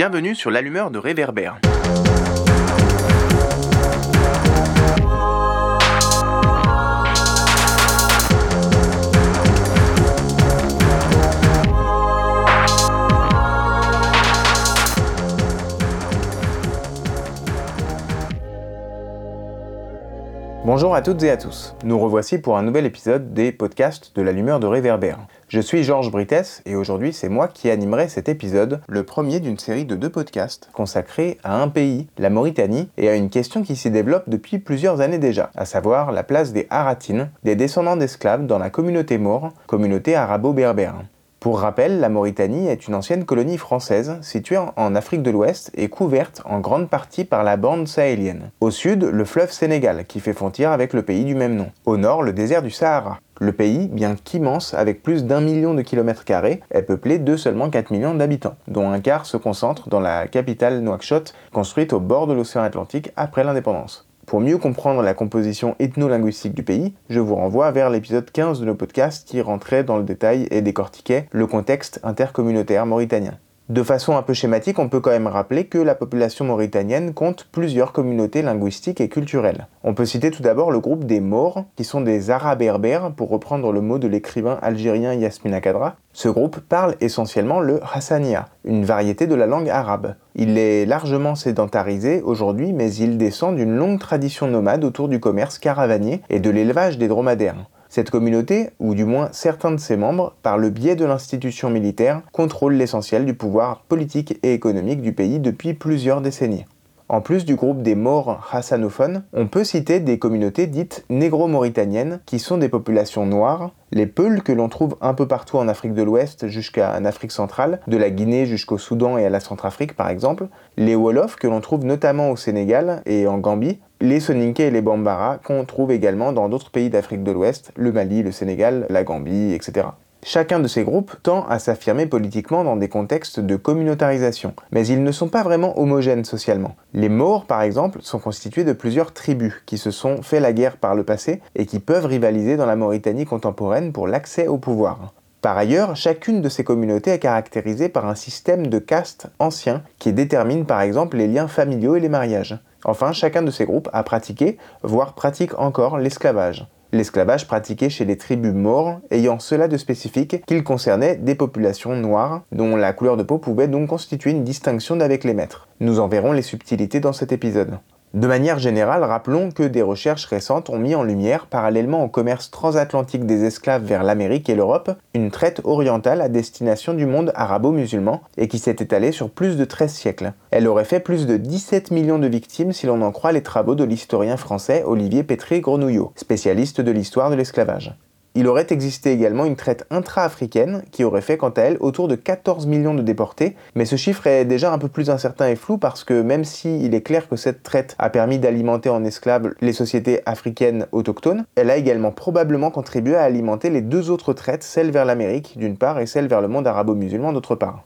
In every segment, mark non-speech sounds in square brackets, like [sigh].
Bienvenue sur l'allumeur de réverbère. Bonjour à toutes et à tous. Nous revoici pour un nouvel épisode des podcasts de l'allumeur de réverbère. Je suis Georges Brites et aujourd'hui c'est moi qui animerai cet épisode, le premier d'une série de deux podcasts consacrés à un pays, la Mauritanie, et à une question qui s'y développe depuis plusieurs années déjà, à savoir la place des Haratines, des descendants d'esclaves dans la communauté maure, communauté arabo-berbère. Pour rappel, la Mauritanie est une ancienne colonie française située en Afrique de l'Ouest et couverte en grande partie par la bande sahélienne. Au sud, le fleuve Sénégal qui fait frontière avec le pays du même nom. Au nord, le désert du Sahara. Le pays, bien qu'immense, avec plus d'un million de kilomètres carrés, est peuplé de seulement 4 millions d'habitants, dont un quart se concentre dans la capitale Nouakchott, construite au bord de l'océan Atlantique après l'indépendance. Pour mieux comprendre la composition ethno-linguistique du pays, je vous renvoie vers l'épisode 15 de nos podcasts qui rentrait dans le détail et décortiquait le contexte intercommunautaire mauritanien. De façon un peu schématique, on peut quand même rappeler que la population mauritanienne compte plusieurs communautés linguistiques et culturelles. On peut citer tout d'abord le groupe des Maures, qui sont des Arabes berbères, pour reprendre le mot de l'écrivain algérien Yasmina Kadra. Ce groupe parle essentiellement le Hassania, une variété de la langue arabe. Il est largement sédentarisé aujourd'hui, mais il descend d'une longue tradition nomade autour du commerce caravanier et de l'élevage des dromadaires. Cette communauté, ou du moins certains de ses membres, par le biais de l'institution militaire, contrôle l'essentiel du pouvoir politique et économique du pays depuis plusieurs décennies. En plus du groupe des morts hassanophones, on peut citer des communautés dites négro-mauritaniennes, qui sont des populations noires, les Peuls que l'on trouve un peu partout en Afrique de l'Ouest jusqu'à en Afrique centrale, de la Guinée jusqu'au Soudan et à la Centrafrique par exemple, les Wolofs que l'on trouve notamment au Sénégal et en Gambie, les Soninké et les Bambara qu'on trouve également dans d'autres pays d'Afrique de l'Ouest, le Mali, le Sénégal, la Gambie, etc. Chacun de ces groupes tend à s'affirmer politiquement dans des contextes de communautarisation, mais ils ne sont pas vraiment homogènes socialement. Les Maures, par exemple, sont constitués de plusieurs tribus qui se sont fait la guerre par le passé et qui peuvent rivaliser dans la Mauritanie contemporaine pour l'accès au pouvoir. Par ailleurs, chacune de ces communautés est caractérisée par un système de castes ancien qui détermine par exemple les liens familiaux et les mariages. Enfin, chacun de ces groupes a pratiqué, voire pratique encore, l'esclavage l'esclavage pratiqué chez les tribus maures ayant cela de spécifique qu'il concernait des populations noires dont la couleur de peau pouvait donc constituer une distinction d'avec les maîtres. Nous en verrons les subtilités dans cet épisode. De manière générale, rappelons que des recherches récentes ont mis en lumière, parallèlement au commerce transatlantique des esclaves vers l'Amérique et l'Europe, une traite orientale à destination du monde arabo-musulman et qui s'est étalée sur plus de 13 siècles. Elle aurait fait plus de 17 millions de victimes si l'on en croit les travaux de l'historien français Olivier Pétré-Grenouillot, spécialiste de l'histoire de l'esclavage. Il aurait existé également une traite intra-africaine qui aurait fait quant à elle autour de 14 millions de déportés, mais ce chiffre est déjà un peu plus incertain et flou parce que même si il est clair que cette traite a permis d'alimenter en esclaves les sociétés africaines autochtones, elle a également probablement contribué à alimenter les deux autres traites, celle vers l'Amérique d'une part et celle vers le monde arabo-musulman d'autre part.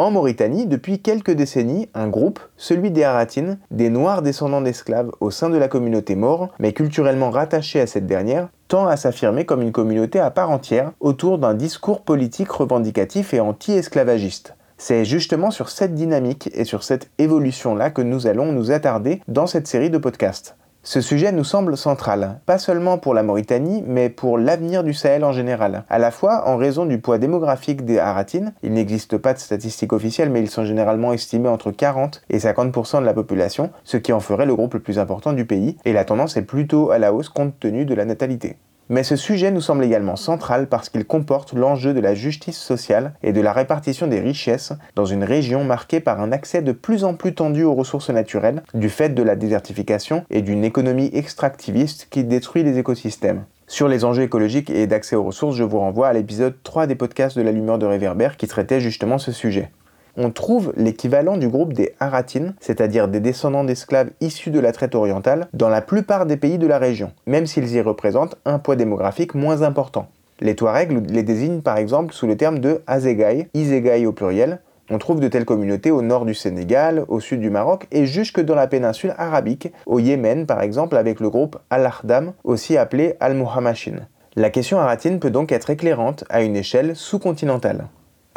En Mauritanie, depuis quelques décennies, un groupe, celui des Haratines, des Noirs descendants d'esclaves au sein de la communauté maure, mais culturellement rattachée à cette dernière, tend à s'affirmer comme une communauté à part entière autour d'un discours politique revendicatif et anti-esclavagiste. C'est justement sur cette dynamique et sur cette évolution-là que nous allons nous attarder dans cette série de podcasts. Ce sujet nous semble central, pas seulement pour la Mauritanie, mais pour l'avenir du Sahel en général. À la fois en raison du poids démographique des Haratines, il n'existe pas de statistiques officielles, mais ils sont généralement estimés entre 40 et 50% de la population, ce qui en ferait le groupe le plus important du pays, et la tendance est plutôt à la hausse compte tenu de la natalité. Mais ce sujet nous semble également central parce qu'il comporte l'enjeu de la justice sociale et de la répartition des richesses dans une région marquée par un accès de plus en plus tendu aux ressources naturelles du fait de la désertification et d'une économie extractiviste qui détruit les écosystèmes. Sur les enjeux écologiques et d'accès aux ressources, je vous renvoie à l'épisode 3 des podcasts de la lumière de réverbère qui traitait justement ce sujet on trouve l'équivalent du groupe des Haratines, c'est-à-dire des descendants d'esclaves issus de la traite orientale, dans la plupart des pays de la région, même s'ils y représentent un poids démographique moins important. Les Touaregs les désignent par exemple sous le terme de Azegai, Izegai au pluriel. On trouve de telles communautés au nord du Sénégal, au sud du Maroc et jusque dans la péninsule arabique, au Yémen par exemple avec le groupe Al-Ahdam, aussi appelé Al-Muhammashin. La question haratine peut donc être éclairante à une échelle sous-continentale.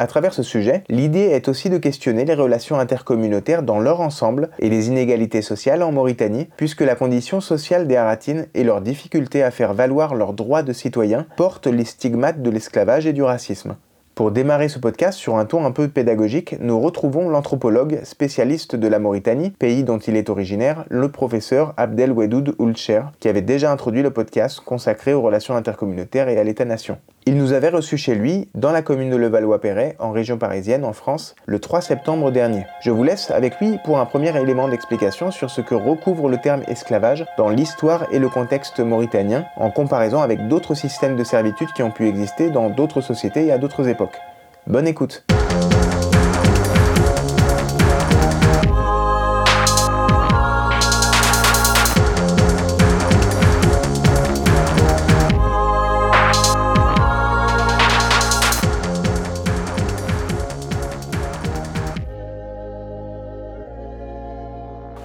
À travers ce sujet, l'idée est aussi de questionner les relations intercommunautaires dans leur ensemble et les inégalités sociales en Mauritanie, puisque la condition sociale des Haratines et leur difficulté à faire valoir leurs droits de citoyens portent les stigmates de l'esclavage et du racisme. Pour démarrer ce podcast sur un ton un peu pédagogique, nous retrouvons l'anthropologue spécialiste de la Mauritanie, pays dont il est originaire, le professeur Abdel Wedoud Oulcher, qui avait déjà introduit le podcast consacré aux relations intercommunautaires et à l'État-nation. Il nous avait reçus chez lui, dans la commune de Levallois-Perret, en région parisienne, en France, le 3 septembre dernier. Je vous laisse avec lui pour un premier élément d'explication sur ce que recouvre le terme esclavage dans l'histoire et le contexte mauritanien, en comparaison avec d'autres systèmes de servitude qui ont pu exister dans d'autres sociétés et à d'autres époques. Bonne écoute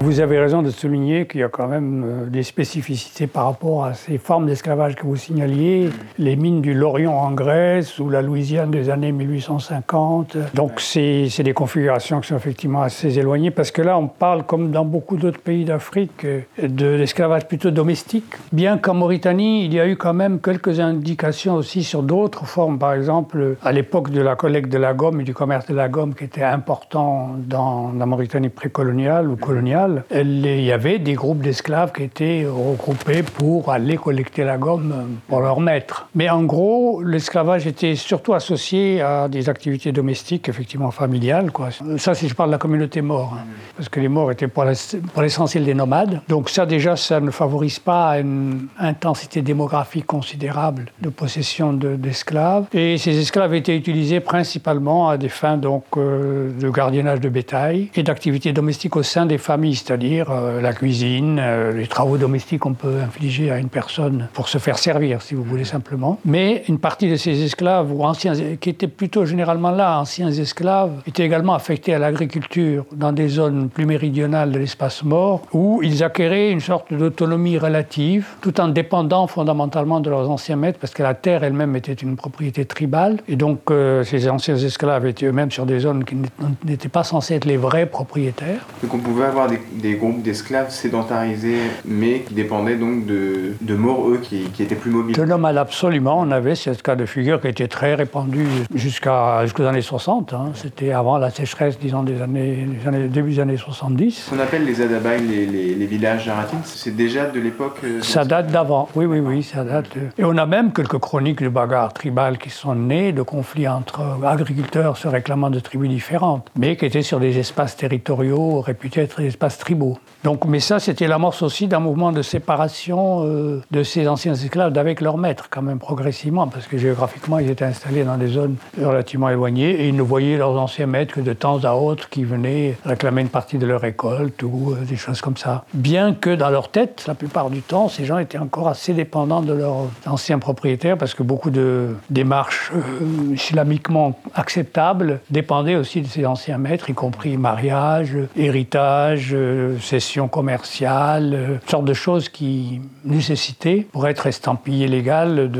Vous avez raison de souligner qu'il y a quand même euh, des spécificités par rapport à ces formes d'esclavage que vous signaliez, les mines du Lorient en Grèce ou la Louisiane des années 1850. Donc c'est des configurations qui sont effectivement assez éloignées parce que là on parle comme dans beaucoup d'autres pays d'Afrique de l'esclavage plutôt domestique. Bien qu'en Mauritanie il y a eu quand même quelques indications aussi sur d'autres formes. Par exemple à l'époque de la collecte de la gomme et du commerce de la gomme qui était important dans la Mauritanie précoloniale ou coloniale il y avait des groupes d'esclaves qui étaient regroupés pour aller collecter la gomme pour leur maître. Mais en gros, l'esclavage était surtout associé à des activités domestiques, effectivement familiales. Ça, si je parle de la communauté mort, hein. parce que les morts étaient pour l'essentiel des nomades. Donc ça, déjà, ça ne favorise pas une intensité démographique considérable de possession d'esclaves. et ces esclaves étaient utilisés principalement à des fins donc, euh, de gardiennage de bétail et d'activités domestiques au sein des familles c'est-à-dire euh, la cuisine, euh, les travaux domestiques qu'on peut infliger à une personne pour se faire servir, si vous voulez simplement. Mais une partie de ces esclaves, ou anciens, qui étaient plutôt généralement là, anciens esclaves, étaient également affectés à l'agriculture dans des zones plus méridionales de l'espace mort, où ils acquéraient une sorte d'autonomie relative, tout en dépendant fondamentalement de leurs anciens maîtres, parce que la terre elle-même était une propriété tribale, et donc euh, ces anciens esclaves étaient eux-mêmes sur des zones qui n'étaient pas censées être les vrais propriétaires. Donc on pouvait avoir des des groupes d'esclaves sédentarisés, mais qui dépendaient donc de, de morts, eux, qui, qui, étaient plus mobiles. De nomades, absolument. On avait ce cas de figure qui était très répandu jusqu'à, jusqu'aux années 60. Hein. C'était avant la sécheresse, disons, des années, des années, début des années 70. Ce qu'on appelle les Adabaï, les, les, villages aratines, c'est déjà de l'époque euh, Ça date d'avant, oui, oui, oui, ça date. Et on a même quelques chroniques de bagarres tribales qui sont nées de conflits entre agriculteurs se réclamant de tribus différentes, mais qui étaient sur des espaces territoriaux réputés être des espaces tribaux donc, mais ça, c'était l'amorce aussi d'un mouvement de séparation euh, de ces anciens esclaves d'avec leurs maîtres, quand même progressivement, parce que géographiquement, ils étaient installés dans des zones relativement éloignées et ils ne voyaient leurs anciens maîtres que de temps à autre qui venaient réclamer une partie de leur récolte ou euh, des choses comme ça. Bien que dans leur tête, la plupart du temps, ces gens étaient encore assez dépendants de leurs anciens propriétaires, parce que beaucoup de démarches euh, islamiquement acceptables dépendaient aussi de ces anciens maîtres, y compris mariage, héritage, cession commerciale, euh, sorte de choses qui nécessitaient, pour être estampillé légal,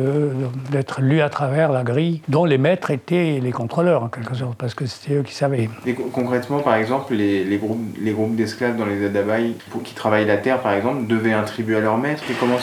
d'être lu à travers la grille, dont les maîtres étaient les contrôleurs, en quelque sorte, parce que c'était eux qui savaient. Et concrètement, par exemple, les, les groupes, les groupes d'esclaves dans les Adabaï, qui travaillent la terre, par exemple, devaient un tribut à leur maître. Et comment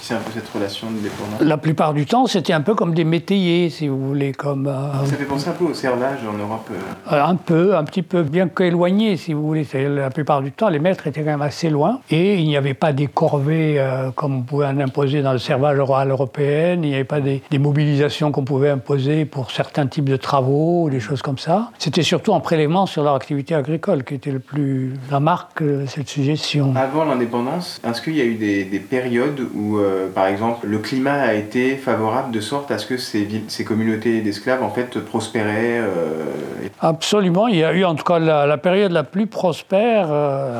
c'est un peu cette relation de dépendance? La plupart du temps, c'était un peu comme des métayers, si vous voulez. Comme, euh, Ça fait penser un peu au servage en Europe euh. Un peu, un petit peu, bien qu'éloigné, si vous voulez. La plupart du temps, les maîtres étaient quand même assez loin et il n'y avait pas des corvées euh, comme on pouvait en imposer dans le servage rural européen, il n'y avait pas des, mobilisations qu'on pouvait imposer pour certains types de travaux, des choses comme ça. C'était surtout en prélèvement sur leur activité agricole qui était le plus la marque de cette suggestion. Avant l'indépendance, est-ce qu'il y a eu des, périodes où, euh, par exemple, le climat a été favorable de sorte à ce que ces, ces communautés d'esclaves en fait prospéraient euh, Absolument, il y a eu en tout cas la, période la plus prospère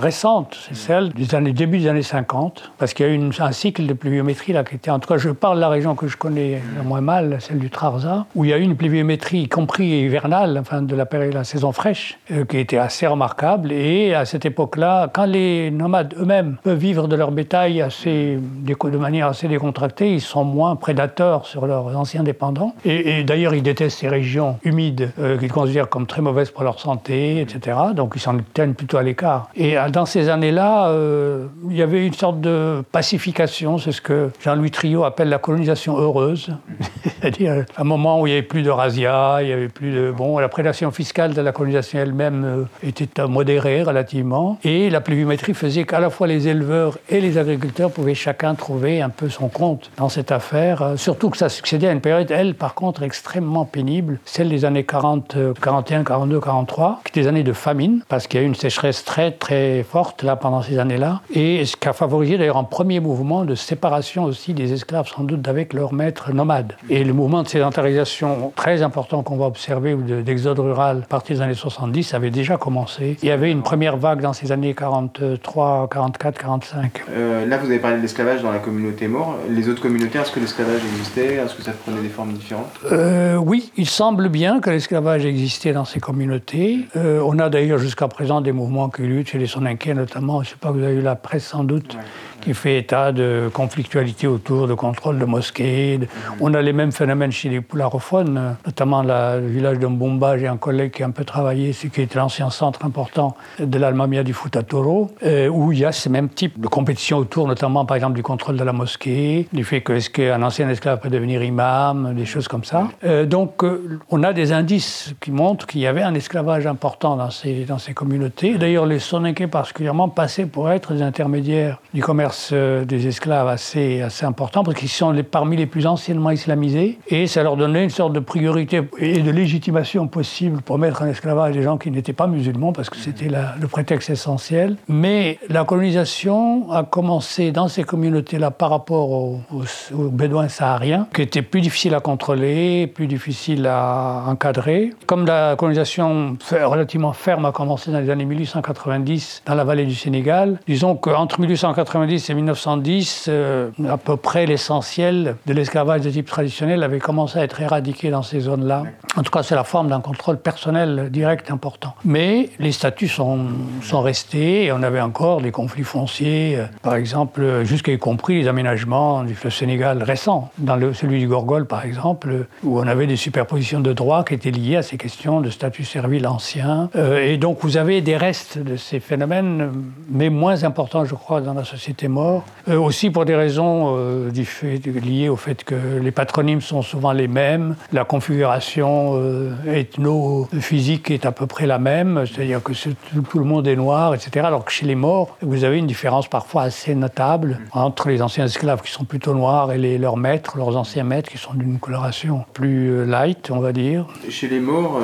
récente, c'est celle des années, début des années 50, parce qu'il y a eu un cycle de pluviométrie là qui était, en tout cas, je parle de la région que je connais le moins mal, celle du Trarza, où il y a eu une pluviométrie, y compris hivernale, enfin de la période, la saison fraîche, euh, qui était assez remarquable. Et à cette époque-là, quand les nomades eux-mêmes peuvent vivre de leur bétail assez, de manière assez décontractée, ils sont moins prédateurs sur leurs anciens dépendants. Et, d'ailleurs, ils détestent ces régions humides euh, qu'ils considèrent comme très mauvaises pour leur santé, etc. Donc ils s'en tiennent plutôt à l'écart. Et euh, dans ces années-là, euh, il y avait une sorte de pacification, c'est ce que Jean-Louis Trio appelle la colonisation heureuse, [laughs] c'est-à-dire un moment où il n'y avait plus de razzia, il y avait plus de... Bon, la prédation fiscale de la colonisation elle-même était modérée relativement, et la pluviométrie faisait qu'à la fois les éleveurs et les agriculteurs pouvaient chacun trouver un peu son compte dans cette affaire, surtout que ça succédait à une période, elle, par contre, extrêmement pénible, celle des années 40, 41, 42, 43, qui étaient des années de famine, parce qu'il y a eu une sécheresse très, très forte. Là pendant ces années-là, et ce qui a favorisé d'ailleurs un premier mouvement de séparation aussi des esclaves, sans doute, d'avec leurs maîtres nomades. Et le mouvement de sédentarisation très important qu'on va observer, ou d'exode rural, à partir des années 70, avait déjà commencé. Il y avait une première vague dans ces années 43, 44, 45. là, vous avez parlé de l'esclavage dans la communauté mort. Les autres communautés, est-ce que l'esclavage existait? Est-ce que ça prenait des formes différentes? Euh, Oui, il semble bien que l'esclavage existait dans ces communautés. Euh, on a d'ailleurs jusqu'à présent des mouvements qui luttent chez les Soninké notamment. Je ne sais pas, vous avez eu la presse sans doute qui fait état de conflictualité autour de contrôle de mosquées. On a les mêmes phénomènes chez les poularophones, notamment le village de Mbumba. J'ai un collègue qui a un peu travaillé, ce qui était l'ancien centre important de l'Almamia du Futatoro, euh, où il y a ces mêmes types de compétitions autour, notamment par exemple du contrôle de la mosquée, du fait que est-ce qu'un ancien esclave peut devenir imam, des choses comme ça. Euh, donc euh, on a des indices qui montrent qu'il y avait un esclavage important dans ces, dans ces communautés. D'ailleurs, les Soninké particulièrement passaient pour être des intermédiaires du commerce euh, des esclaves assez, assez important parce qu'ils sont parmi les plus anciennement islamisés et ça leur donnait une sorte de priorité et de légitimation possible pour mettre en esclavage des gens qui n'étaient pas musulmans parce que c'était le prétexte essentiel. Mais la colonisation a commencé dans ces communautés-là par rapport aux, bédouins sahariens qui étaient plus difficiles à contrôler, plus difficiles à encadrer. Comme la colonisation relativement ferme a commencé dans les années 1890 dans la vallée du Sénégal, disons qu'entre 1890 c'est 1910, euh, à peu près l'essentiel de l'esclavage de type traditionnel avait commencé à être éradiqué dans ces zones-là. En tout cas, c'est la forme d'un contrôle personnel direct important. Mais les statuts sont, sont restés et on avait encore des conflits fonciers, euh, par exemple, jusqu'à y compris les aménagements du fleuve Sénégal récents, dans le, celui du Gorgol par exemple, où on avait des superpositions de droits qui étaient liées à ces questions de statut servile ancien. Euh, et donc vous avez des restes de ces phénomènes, mais moins importants, je crois, dans la société mort. Euh, aussi pour des raisons euh, liées au fait que les patronymes sont souvent les mêmes, la configuration euh, ethno-physique est à peu près la même, c'est-à-dire que tout le monde est noir, etc. Alors que chez les morts, vous avez une différence parfois assez notable entre les anciens esclaves qui sont plutôt noirs et leurs maîtres, leurs anciens maîtres qui sont d'une coloration plus light, on va dire. Chez les morts,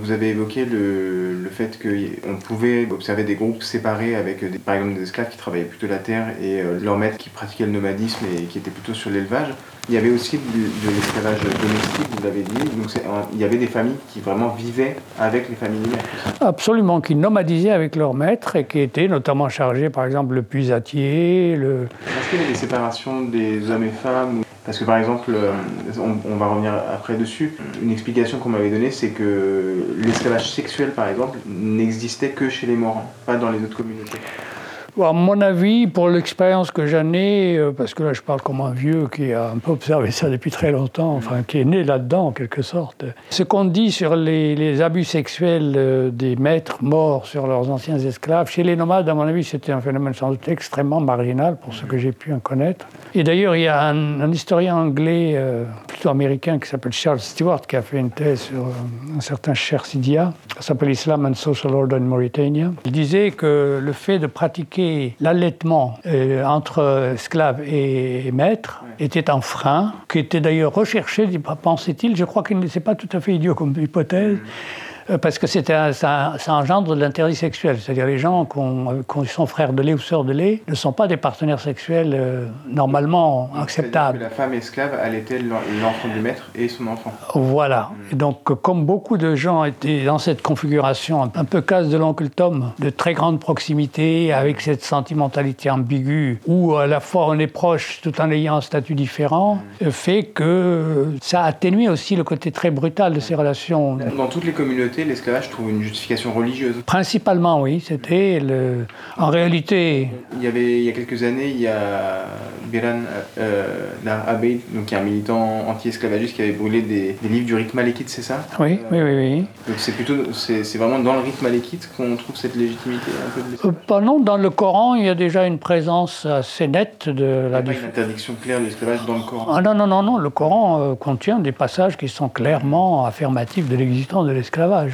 vous avez évoqué le, fait qu'on pouvait observer des groupes séparés avec par exemple des esclaves qui travaillaient plutôt la terre et euh, leur maître qui pratiquait le nomadisme et qui était plutôt sur l'élevage. Il y avait aussi de, l'esclavage domestique, vous l'avez dit. Donc il y avait des familles qui vraiment vivaient avec les familles Absolument, qui nomadisaient avec leur maître et qui étaient notamment chargés, par exemple, le puisatier. Le... Est-ce qu'il y avait des séparations des hommes et femmes Parce que par exemple, euh, on, va revenir après dessus, une explication qu'on m'avait donnée, c'est que l'esclavage sexuel, par exemple, n'existait que chez les morts, pas dans les autres communautés. À mon avis, pour l'expérience que j'en ai, euh, parce que là je parle comme un vieux qui a un peu observé ça depuis très longtemps, enfin qui est né là-dedans en quelque sorte, ce qu'on dit sur les, abus sexuels euh, des maîtres morts sur leurs anciens esclaves, chez les nomades, à mon avis, c'était un phénomène sans doute extrêmement marginal pour ce que j'ai pu en connaître. Et d'ailleurs, il y a un, historien anglais, euh, plutôt américain, qui s'appelle Charles Stewart, qui a fait une thèse sur un certain Cher Sidia, qui s'appelle Islam and Social Order in Mauritania. Il disait que le fait de pratiquer l'allaitement euh, entre esclaves et maîtres était un frein, qui était d'ailleurs recherché, pensait-il, je crois qu'il n'est pas tout à fait idiot comme hypothèse, Euh, parce que un, ça, ça, engendre de l'interdit sexuel. C'est-à-dire les gens qui, sont frères de lait ou sœurs de lait ne sont pas des partenaires sexuels euh, normalement acceptables. Que la femme esclave allaitait l'enfant du maître et son enfant. Voilà. Mm. donc, comme beaucoup de gens étaient dans cette configuration un peu casse de l'oncle Tom, de très grande proximité, avec cette sentimentalité ambiguë, où à la fois on est proche tout en ayant un statut différent, mm. fait que ça atténue aussi le côté très brutal de ces relations. Dans toutes les communautés, l'esclavage trouve une justification religieuse. Principalement, oui. C'était le. En réalité. Il y avait il y a quelques années, il y a Biran euh, Abeid, donc qui est un militant anti-esclavagiste qui avait brûlé des, livres du rite malékite, c'est ça oui, oui, oui, oui. Donc c'est plutôt, c'est vraiment dans le rite malékite qu'on trouve cette légitimité un peu de euh, Non, dans le Coran, il y a déjà une présence assez nette de la. Il n'y a pas une interdiction claire de l'esclavage dans le Coran. Ah non, non, non, non. Le Coran euh, contient des passages qui sont clairement affirmatifs de l'existence de l'esclavage.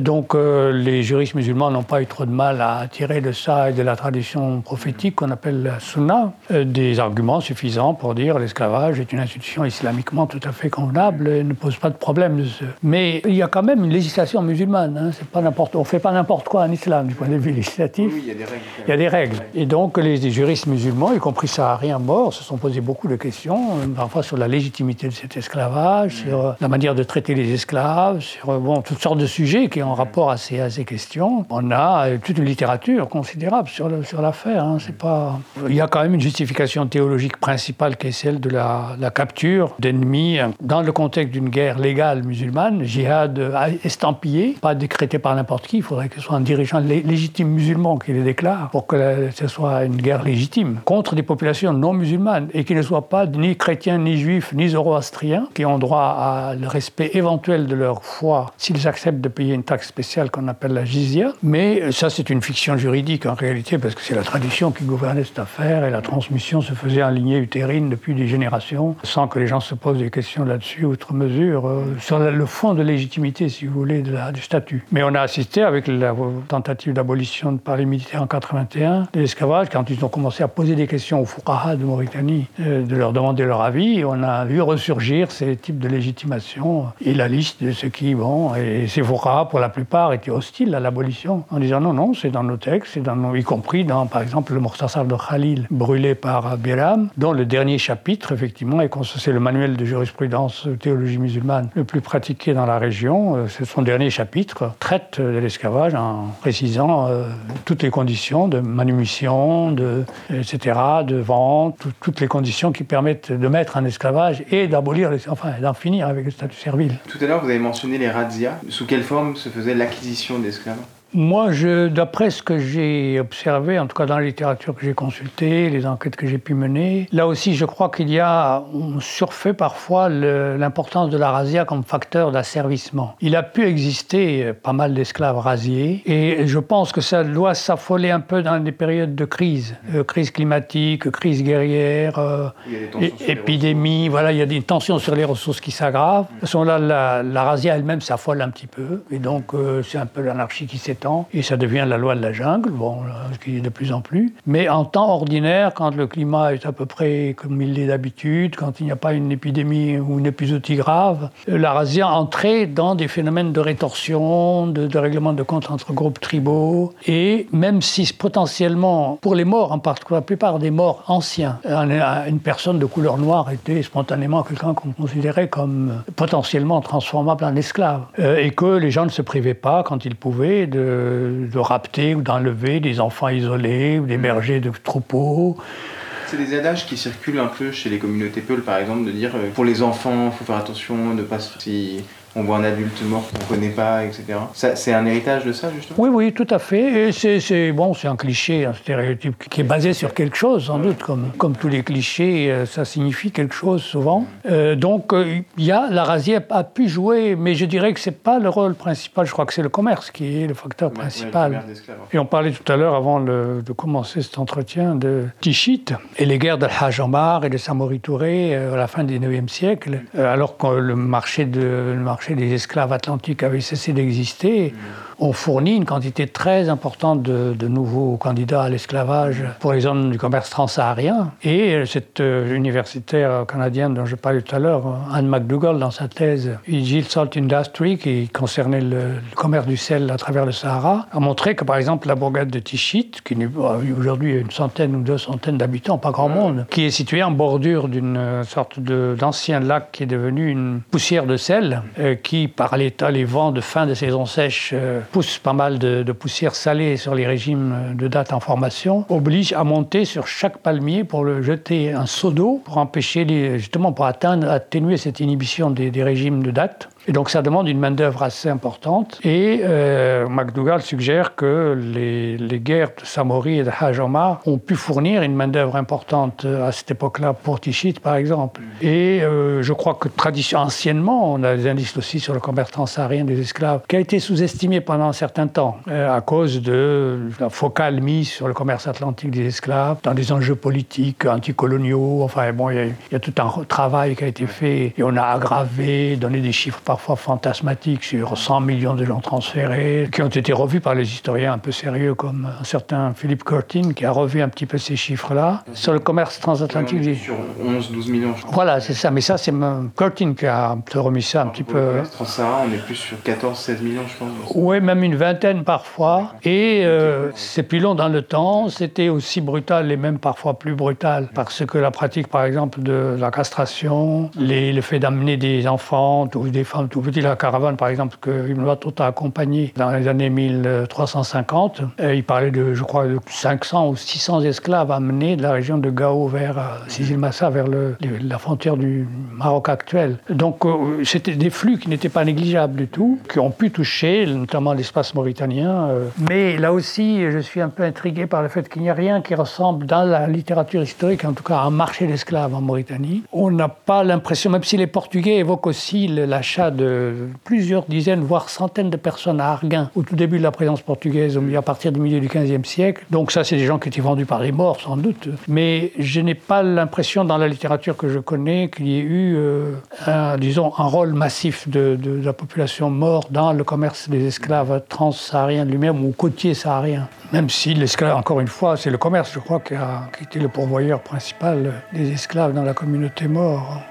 Donc euh, les juristes musulmans n'ont pas eu trop de mal à tirer de ça et de la tradition prophétique qu'on appelle la sunna euh, des arguments suffisants pour dire l'esclavage est une institution islamiquement tout à fait convenable et ne pose pas de problème. Mais il y a quand même une législation musulmane. Hein. C'est pas n'importe, on ne fait pas n'importe quoi en islam du point de vue législatif. Oui, il y a des règles. Il y a des règles. Et donc les, juristes musulmans, y compris ça rien mort, se sont posé beaucoup de questions, parfois sur la légitimité de cet esclavage, sur la manière de traiter les esclaves, sur bon, toutes sortes de sujets qui ont rapport à ces, à ces questions. On a euh, toute une littérature considérable sur, sur l'affaire. Hein. C'est pas... Il y a quand même une justification théologique principale qui est celle de la, la capture d'ennemis dans le contexte d'une guerre légale musulmane, jihad estampillé, pas décrété par n'importe qui. Il faudrait que ce soit un dirigeant légitime musulman qui les déclare pour que ce soit une guerre légitime contre des populations non musulmanes et qui ne soient pas ni chrétiens, ni juifs, ni zoroastriens, qui ont droit à le respect éventuel de leur foi s'ils acceptent de payer une taxe spéciale qu'on appelle la jizya. Mais ça, c'est une fiction juridique en réalité, parce que c'est la tradition qui gouvernait cette affaire et la transmission se faisait en lignée utérine depuis des générations, sans que les gens se posent des questions là-dessus, outre mesure, euh, sur le fond de légitimité, si vous voulez, de du statut. Mais on a assisté avec la tentative d'abolition par les militaires en 81 de l'esclavage, quand ils ont commencé à poser des questions aux Fuqaha de Mauritanie, euh, de leur demander leur avis, on a vu ressurgir ces types de légitimation et la liste de ceux qui, bon, et ces Pour la plupart, étaient hostiles à l'abolition, en disant non, non, c'est dans nos textes, dans nos, y compris dans, par exemple, le Mokhtasar de Khalil, brûlé par Biram, dont le dernier chapitre, effectivement, est c'est le manuel de jurisprudence théologie musulmane le plus pratiqué dans la région. Euh, c'est son dernier chapitre, traite de l'esclavage en précisant euh, toutes les conditions de manumission, de, etc., de vente, toutes les conditions qui permettent de mettre un esclavage et d'abolir, enfin, d'en finir avec le statut servile. Tout à l'heure, vous avez mentionné les razzias. Sous forme se faisait l'acquisition d'esclaves? Moi, d'après ce que j'ai observé, en tout cas dans la littérature que j'ai consultée, les enquêtes que j'ai pu mener, là aussi, je crois qu'il y a, on surfait parfois l'importance de la razzia comme facteur d'asservissement. Il a pu exister euh, pas mal d'esclaves rasiés, et je pense que ça doit s'affoler un peu dans des périodes de crise, euh, crise climatique, crise guerrière, euh, épidémie. Voilà, il y a des tensions sur les ressources qui s'aggravent. De toute façon, là, la, la razzia elle-même s'affole un petit peu, et donc c'est un peu l'anarchie qui s'est et ça devient la loi de la jungle, bon, ce qui est de plus en plus. Mais en temps ordinaire, quand le climat est à peu près comme il est d'habitude, quand il n'y a pas une épidémie ou une épizootie grave, la razzia entrait dans des phénomènes de rétorsion, de, règlement de compte entre groupes tribaux, et même si potentiellement, pour les morts en particulier, la plupart des morts anciens, une personne de couleur noire était spontanément quelqu'un qu'on considérait comme potentiellement transformable en esclave, euh, et que les gens ne se privaient pas, quand ils pouvaient, de de, rapter ou d'enlever des enfants isolés ou des bergers de troupeaux. C'est des adages qui circulent un peu chez les communautés Peul, par exemple, de dire euh, pour les enfants, il faut faire attention, ne pas si on voit un adulte mort qu'on ne connaît pas, etc. c'est un héritage de ça, justement? Oui, oui, tout à fait. C'est bon, c'est un cliché, un stéréotype qui est basé sur quelque chose, sans doute, comme, comme tous les clichés, euh, ça signifie quelque chose souvent. Euh, donc, euh, il y a, la rasière a pu jouer, mais je dirais que ce n'est pas le rôle principal, je crois que c'est le commerce qui est le facteur principal. et on parlait tout à l'heure, avant de commencer cet entretien, de Tichit et les guerres de Hajj Omar et de Samori Touré à la fin du 19e siècle, alors que le marché de... Le marché des esclaves atlantiques avait cessé d'exister, ont fourni une quantité très importante de, nouveaux candidats à l'esclavage pour les zones du commerce transsaharien. Et cette euh, universitaire canadienne dont je parlais tout à l'heure, Anne McDougall, dans sa thèse Egypt Salt Industry, qui concernait le, commerce du sel à travers le Sahara, a montré que par exemple la bourgade de Tichit, qui aujourd'hui une centaine ou deux centaines d'habitants, pas grand monde, qui est située en bordure d'une sorte d'ancien lac qui est devenu une poussière de sel, euh, qui par l'état, les vents de fin de saison sèche euh, poussent pas mal de, poussière salée sur les régimes de date en formation, oblige à monter sur chaque palmier pour le jeter un seau d'eau pour empêcher les, justement pour atteindre, atténuer cette inhibition des, des régimes de date. Et donc ça demande une main-d'œuvre assez importante. Et euh, McDougall suggère que les, guerres de Samori et de Hajj Omar ont pu fournir une main-d'œuvre importante à cette époque-là pour Tichit, par exemple. Et euh, je crois que tradition, anciennement, on a des indices aussi sur le commerce transsaharien des esclaves, qui a été sous-estimé pendant un certain temps euh, à cause de la focale mise sur le commerce atlantique des esclaves, dans des enjeux politiques, anticoloniaux. Enfin, bon, il y, y, a tout un travail qui a été fait et on a aggravé, donné des chiffres parfois fantasmatiques sur 100 millions de gens transférés, qui ont été revus par les historiens un peu sérieux, comme un certain Philippe Curtin, qui a revu un petit peu ces chiffres-là, sur le commerce transatlantique. Sur 11-12 millions, je crois. Voilà, c'est ça. Mais ça, c'est Curtin qui a remis ça un petit peu. Le Trans-Sahara, on est plus sur 14-16 millions, je pense. Oui, même une vingtaine parfois. Et euh, c'est plus long dans le temps. C'était aussi brutal et même parfois plus brutal, parce que la pratique, par exemple, de la castration, les, le fait d'amener des enfants ou des femmes tout petit, la caravane, par exemple, que Ibn Battuta a accompagné dans les années 1350, euh, il parlait de, je crois, de 500 ou 600 esclaves amenés de la région de Gao vers euh, Sisi Massa, vers la frontière du Maroc actuel. Donc, euh, c'était des flux qui n'étaient pas négligeables du tout, qui ont pu toucher notamment l'espace mauritanien. Mais là aussi, je suis un peu intrigué par le fait qu'il n'y a rien qui ressemble dans la littérature historique, en tout cas, à un marché d'esclaves en Mauritanie. On n'a pas l'impression, même si les Portugais évoquent aussi l'achat de plusieurs dizaines, voire centaines de personnes à Arguin au tout début de la présence portugaise, à partir du milieu du XVe siècle. Donc ça, c'est des gens qui étaient vendus par les morts, sans doute. Mais je n'ai pas l'impression, dans la littérature que je connais, qu'il y ait eu, euh, disons, un rôle massif de, la population morte dans le commerce des esclaves transsahariens lui-même ou côtiers sahariens. Même si l'esclave, encore une fois, c'est le commerce, je crois, qui a, qui été le pourvoyeur principal des esclaves dans la communauté morte.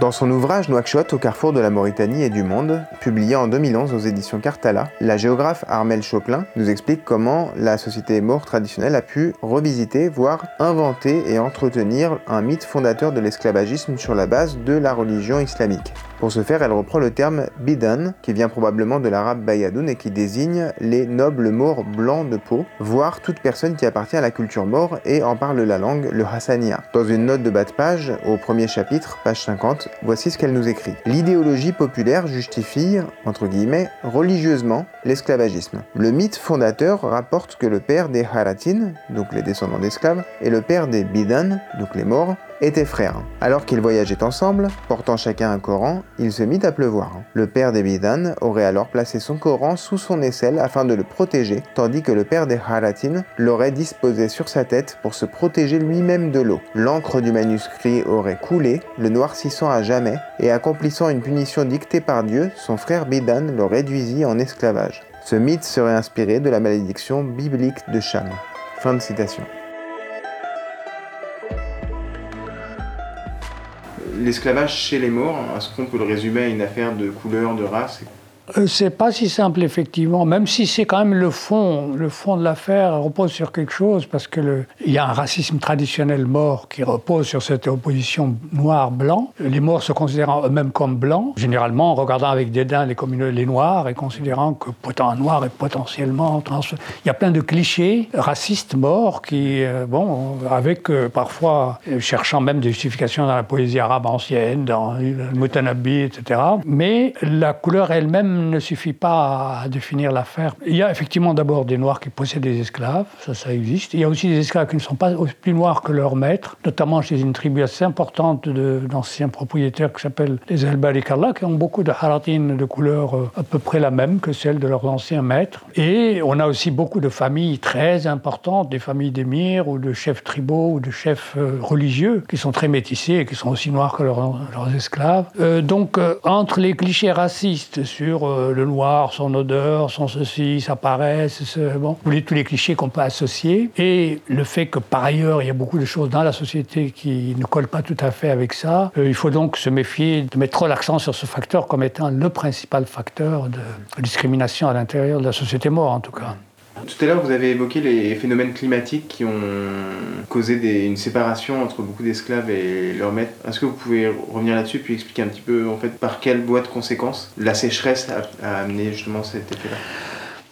Dans son ouvrage Nouakchott au carrefour de la Mauritanie et du monde, publié en 2011 aux éditions Cartala, la géographe Armel Choplin nous explique comment la société maure traditionnelle a pu revisiter, voire inventer et entretenir un mythe fondateur de l'esclavagisme sur la base de la religion islamique. Pour ce faire, elle reprend le terme bidan, qui vient probablement de l'arabe bayadoun et qui désigne les nobles maures blancs de peau, voire toute personne qui appartient à la culture maure et en parle la langue, le hassania. Dans une note de bas de page, au premier chapitre, page 50, voici ce qu'elle nous écrit. L'idéologie populaire justifie, entre guillemets, religieusement l'esclavagisme. Le mythe fondateur rapporte que le père des Haratin, donc les descendants d'esclaves, et le père des Bidan, donc les morts, étaient frères. Alors qu'ils voyageaient ensemble, portant chacun un Coran, il se mit à pleuvoir. Le père des Bidan aurait alors placé son Coran sous son aisselle afin de le protéger, tandis que le père des Haratin l'aurait disposé sur sa tête pour se protéger lui-même de l'eau. L'encre du manuscrit aurait coulé, le noircissant à jamais, et accomplissant une punition dictée par Dieu, son frère Bidan le réduisit en esclavage. Ce mythe serait inspiré de la malédiction biblique de Cham. Fin de citation. L'esclavage chez les morts, est-ce qu'on peut le résumer à une affaire de couleur, de race c'est pas si simple, effectivement, même si c'est quand même le fond. Le fond de l'affaire repose sur quelque chose, parce qu'il y a un racisme traditionnel mort qui repose sur cette opposition noir-blanc. Les morts se considérant eux-mêmes comme blancs, généralement en regardant avec dédain les, les noirs et considérant que un noir est potentiellement trans. Il y a plein de clichés racistes morts qui, euh, bon, avec euh, parfois cherchant même des justifications dans la poésie arabe ancienne, dans le Mutanabi, etc. Mais la couleur elle-même ne suffit pas à définir l'affaire. Il y a effectivement d'abord des Noirs qui possèdent des esclaves, ça, ça existe. Il y a aussi des esclaves qui ne sont pas plus noirs que leurs maîtres, notamment chez une tribu assez importante d'anciens propriétaires qui s'appellent les El Barikallah, qui ont beaucoup de haratines de couleur euh, à peu près la même que celle de leurs anciens maîtres. Et on a aussi beaucoup de familles très importantes, des familles d'émirs ou de chefs tribaux ou de chefs euh, religieux qui sont très métissés et qui sont aussi noirs que leurs, esclaves. Euh, donc, entre les clichés racistes sur le noir, son odeur, son ceci, sa paresse, ce, bon, tous les clichés qu'on peut associer, et le fait que par ailleurs, il y a beaucoup de choses dans la société qui ne collent pas tout à fait avec ça, il faut donc se méfier de mettre trop l'accent sur ce facteur comme étant le principal facteur de discrimination à l'intérieur de la société mort, en tout cas. Tout à l'heure, vous avez évoqué les phénomènes climatiques qui ont causé une séparation entre beaucoup d'esclaves et leurs maîtres. Est-ce que vous pouvez revenir là-dessus puis expliquer un petit peu en fait par quelle voie de conséquences la sécheresse a, a amené justement cet effet-là?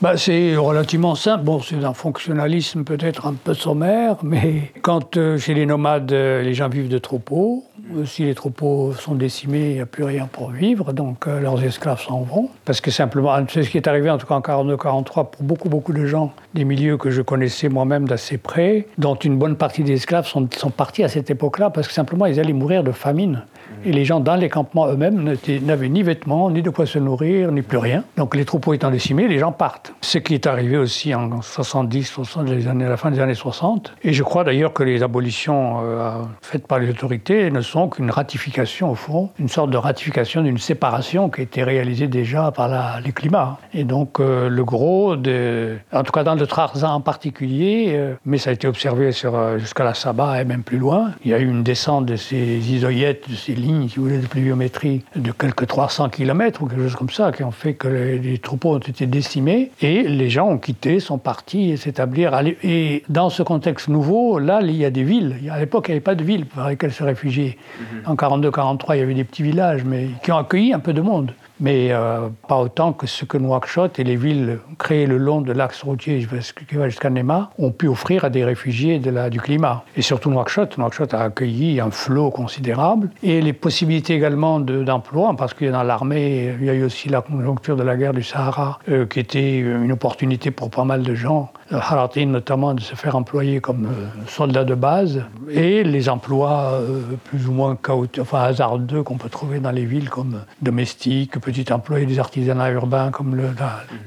Bah, c'est relativement simple. Bon, c'est un fonctionnalisme peut-être un peu sommaire, mais quand euh, chez les nomades, euh, les gens vivent de troupeaux, euh, si les troupeaux sont décimés, il n'y a plus rien pour vivre, donc leurs esclaves s'en vont. Parce que simplement, c'est ce qui est arrivé en tout cas en 42-43 pour beaucoup, beaucoup de gens des milieux que je connaissais moi-même d'assez près, dont une bonne partie des esclaves sont, sont partis à cette époque-là parce que simplement ils allaient mourir de famine. Et les gens dans les campements eux-mêmes n'avaient ni vêtements, ni de quoi se nourrir, ni plus rien. Donc les troupeaux étant décimés, les gens partent. Ce qui est arrivé aussi en 70, 60, les années, à la fin des années 60. Et je crois d'ailleurs que les abolitions euh, faites par les autorités ne sont qu'une ratification, au fond, une sorte de ratification d'une séparation qui a été réalisée déjà par les climats. Et donc euh, le gros, de, en tout cas dans le Tarzan en particulier, euh, mais ça a été observé jusqu'à la Saba et même plus loin, il y a eu une descente de ces isoyettes, de ces lignes, si vous voulez, de pluviométrie de quelques 300 km ou quelque chose comme ça, qui ont fait que les, troupeaux ont été décimés et les gens ont quitté, sont partis s'établir. Et dans ce contexte nouveau, là, il y a des villes. À l'époque, il n'y avait pas de villes par lesquelles se réfugier. Mhm. En 42-43, il y avait des petits villages, mais qui ont accueilli un peu de monde mais euh, pas autant que ce que Nouakchott et les villes créées le long de l'axe routier qui va jusqu'à Nema ont pu offrir à des réfugiés du climat. Et surtout Nouakchott. Nouakchott a accueilli un flot considérable et les possibilités également d'emploi, parce que dans l'armée, il y a eu aussi la conjoncture de la guerre du Sahara, euh, qui était une opportunité pour pas mal de gens Haratin notamment de se faire employer comme euh, soldat de base, et les emplois euh, plus ou moins chaotiques, enfin hasardeux qu'on peut trouver dans les villes comme domestiques, petits employés des artisanats urbains comme le,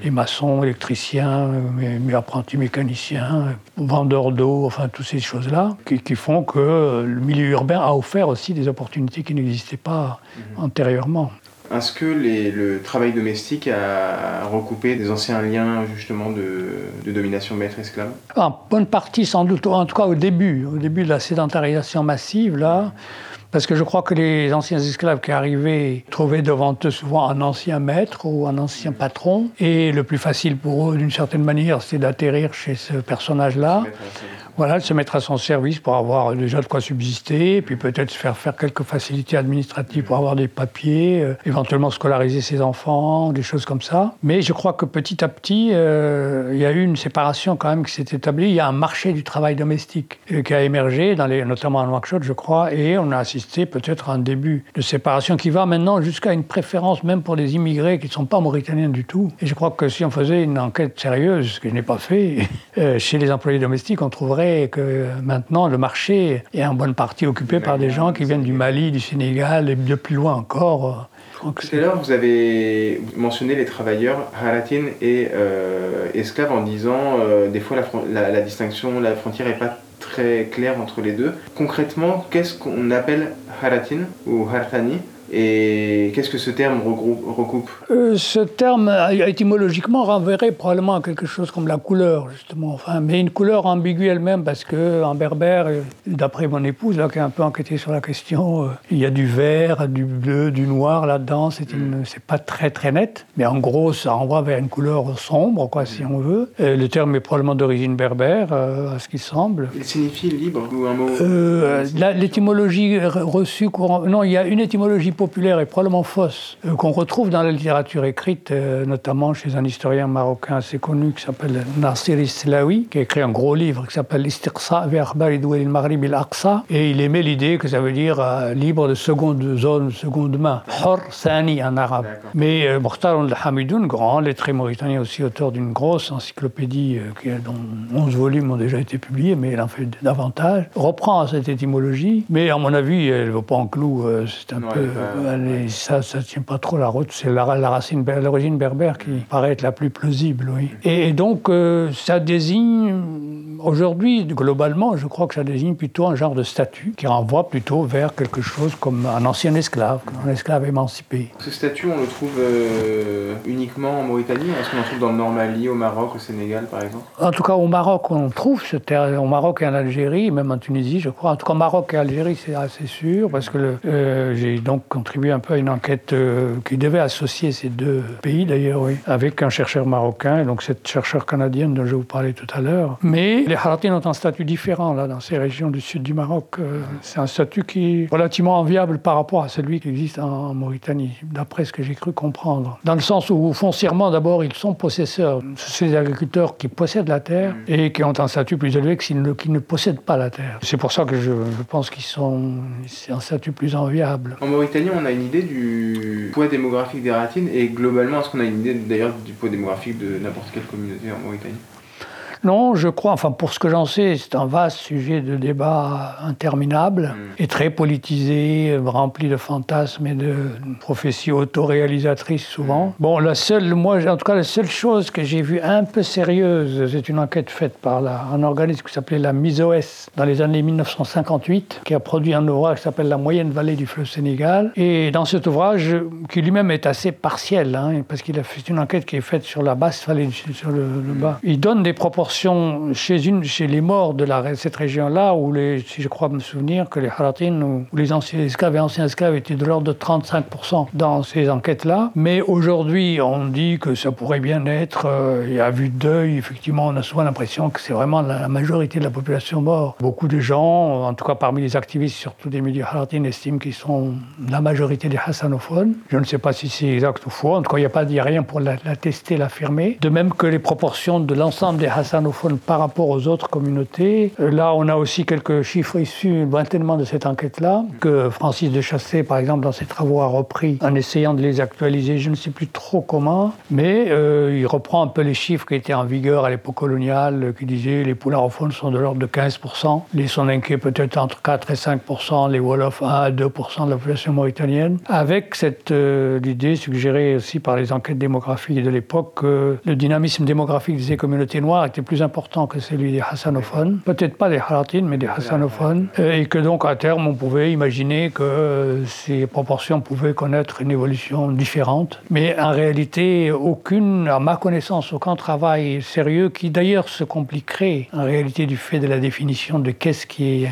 les maçons, électriciens, mes, apprentis mécaniciens, vendeurs d'eau, enfin toutes ces choses-là, qui, font que le milieu urbain a offert aussi des opportunités qui n'existaient pas mhm. antérieurement. Est-ce que le travail domestique a recoupé des anciens liens justement de, domination maître-esclave En bonne partie sans doute, en tout cas au début, au début de la sédentarisation massive là. Parce que je crois que les anciens esclaves qui arrivaient trouvaient devant eux souvent un ancien maître ou un ancien patron. Et le plus facile pour eux, d'une certaine manière, c'est d'atterrir chez ce personnage-là. Voilà, de se mettre à son service pour avoir déjà de quoi subsister, puis peut-être se faire faire quelques facilités administratives pour avoir des papiers, euh, éventuellement scolariser ses enfants, des choses comme ça. Mais je crois que petit à petit, euh, il y a eu une séparation quand même qui s'est établie. Il y a un marché du travail domestique euh, qui a émergé, notamment à Nouakchott, je crois, et on a assisté peut-être à un début de séparation qui va maintenant jusqu'à une préférence même pour les immigrés qui ne sont pas mauritaniens du tout. Et je crois que si on faisait une enquête sérieuse, ce que je n'ai pas fait, [laughs] chez les employés domestiques, on trouverait que maintenant le marché est en bonne partie occupé par des gens qui viennent du Mali, du Sénégal et de plus loin encore. Tout à l'heure, vous avez mentionné les travailleurs haratines et euh, esclaves en disant euh, des fois la, la, distinction, la frontière n'est pas très claire entre les deux. Concrètement, qu'est-ce qu'on appelle haratin ou hartani? Et qu'est-ce que ce terme recoupe euh, Ce terme, étymologiquement, renverrait probablement à quelque chose comme la couleur, justement. Enfin, mais une couleur ambiguë elle-même, parce qu'en berbère, d'après mon épouse, là, qui a un peu enquêté sur la question, euh, il y a du vert, du bleu, du noir là-dedans. C'est une... pas très très net, mais en gros, ça renvoie vers une couleur sombre, quoi, si on veut. Euh, le terme est probablement d'origine berbère, à ce qu'il semble. Il signifie libre ou un mot L'étymologie reçue courant... Non, il y a une étymologie populaire et probablement fausse euh, qu'on retrouve dans la littérature écrite, euh, notamment chez un historien marocain assez connu qui s'appelle Nasir Islawi, qui a écrit un gros livre qui s'appelle Istiqsa il Maghrib al-Aqsa, et il aimait l'idée que ça veut dire euh, libre de seconde zone, seconde main, Hor Sani en arabe. Mais Mokhtar al-Hamidoun, grand lettré mauritanien aussi, auteur d'une grosse encyclopédie qui dont 11 volumes ont déjà été publiés, mais il en fait davantage, reprend cette étymologie, mais à mon avis, elle ne va pas en clou, c'est un peu ça ne tient pas trop la route. C'est la, racine, l'origine berbère qui paraît être la plus plausible, oui. Et, donc, euh, ça désigne, aujourd'hui, globalement, je crois que ça désigne plutôt un genre de statut qui renvoie plutôt vers quelque chose comme un ancien esclave, un esclave émancipé. Ce statut, on le trouve euh, uniquement en Mauritanie Est-ce qu'on en trouve dans le Nord Mali, au Maroc, au Sénégal, par exemple? En tout cas, au Maroc, on trouve ce terme, au Maroc et en Algérie, même en Tunisie, je crois. En tout cas, Maroc et Algérie, c'est assez sûr, parce que euh, j'ai donc contribué un peu à une enquête euh, qui devait associer ces deux pays, d'ailleurs, oui, avec un chercheur marocain, et donc cette chercheur canadienne dont je vous parlais tout à l'heure. Mais les Haratines ont un statut différent, là, dans ces régions du sud du Maroc. Euh, c'est un statut qui est relativement enviable par rapport à celui qui existe en Mauritanie, d'après ce que j'ai cru comprendre. Dans le sens où, foncièrement, d'abord, ils sont possesseurs. C'est des agriculteurs qui possèdent la terre et qui ont un statut plus élevé que s'ils ne, qui ne possèdent pas la terre. C'est pour ça que je, je pense qu'ils sont. C'est un statut plus enviable. En Mauritanie, on a une idée du poids démographique des ratines et globalement, est-ce qu'on a une idée d'ailleurs du poids démographique de n'importe quelle communauté en Mauritanie? Non, je crois, enfin pour ce que j'en sais, c'est un vaste sujet de débat interminable mm. et très politisé, rempli de fantasmes et de prophéties autoréalisatrices souvent. Mm. Bon, la seule, moi, en tout cas, la seule chose que j'ai vue un peu sérieuse, c'est une enquête faite par un organisme qui s'appelait la MISOS dans les années 1958, qui a produit un ouvrage qui s'appelle La moyenne vallée du fleuve Sénégal. Et dans cet ouvrage, qui lui-même est assez partiel, hein, parce qu'il a fait une enquête qui est faite sur la basse vallée, sur le, le bas, il donne des proportions chez, les morts de cette région-là, où si je crois me souvenir que les Haratines ou, les anciens esclaves et anciens esclaves étaient de l'ordre de 35% dans ces enquêtes-là. Mais aujourd'hui, on dit que ça pourrait bien être, euh, à vue d'œil, effectivement, on a souvent l'impression que c'est vraiment la, majorité de la population morte. Beaucoup de gens, en tout cas parmi les activistes, surtout des médias Haratines, estiment qu'ils sont la majorité des hassanophones. Je ne sais pas si c'est exact ou faux. En tout cas, il n'y a, a, rien pour l'attester, l'affirmer. De même que les proportions de l'ensemble des hassanophones par rapport aux autres communautés. Là, on a aussi quelques chiffres issus lointainement de cette enquête-là, que Francis de Chassé, par exemple, dans ses travaux, a repris en essayant de les actualiser, je ne sais plus trop comment, mais euh, il reprend un peu les chiffres qui étaient en vigueur à l'époque coloniale, qui disaient les poularophones sont de l'ordre de 15%, les Soninké peut-être entre 4 et 5%, les Wolofs 1 à 2% de la population mauritanienne, avec cette euh, idée suggérée aussi par les enquêtes démographiques de l'époque que le dynamisme démographique des communautés noires était plus important que celui des hassanophones, peut-être pas des haratines, mais des hassanophones, et que donc à terme on pouvait imaginer que ces proportions pouvaient connaître une évolution différente. Mais en réalité, aucune, à ma connaissance, aucun travail sérieux qui d'ailleurs se compliquerait en réalité du fait de la définition de qu'est-ce qui est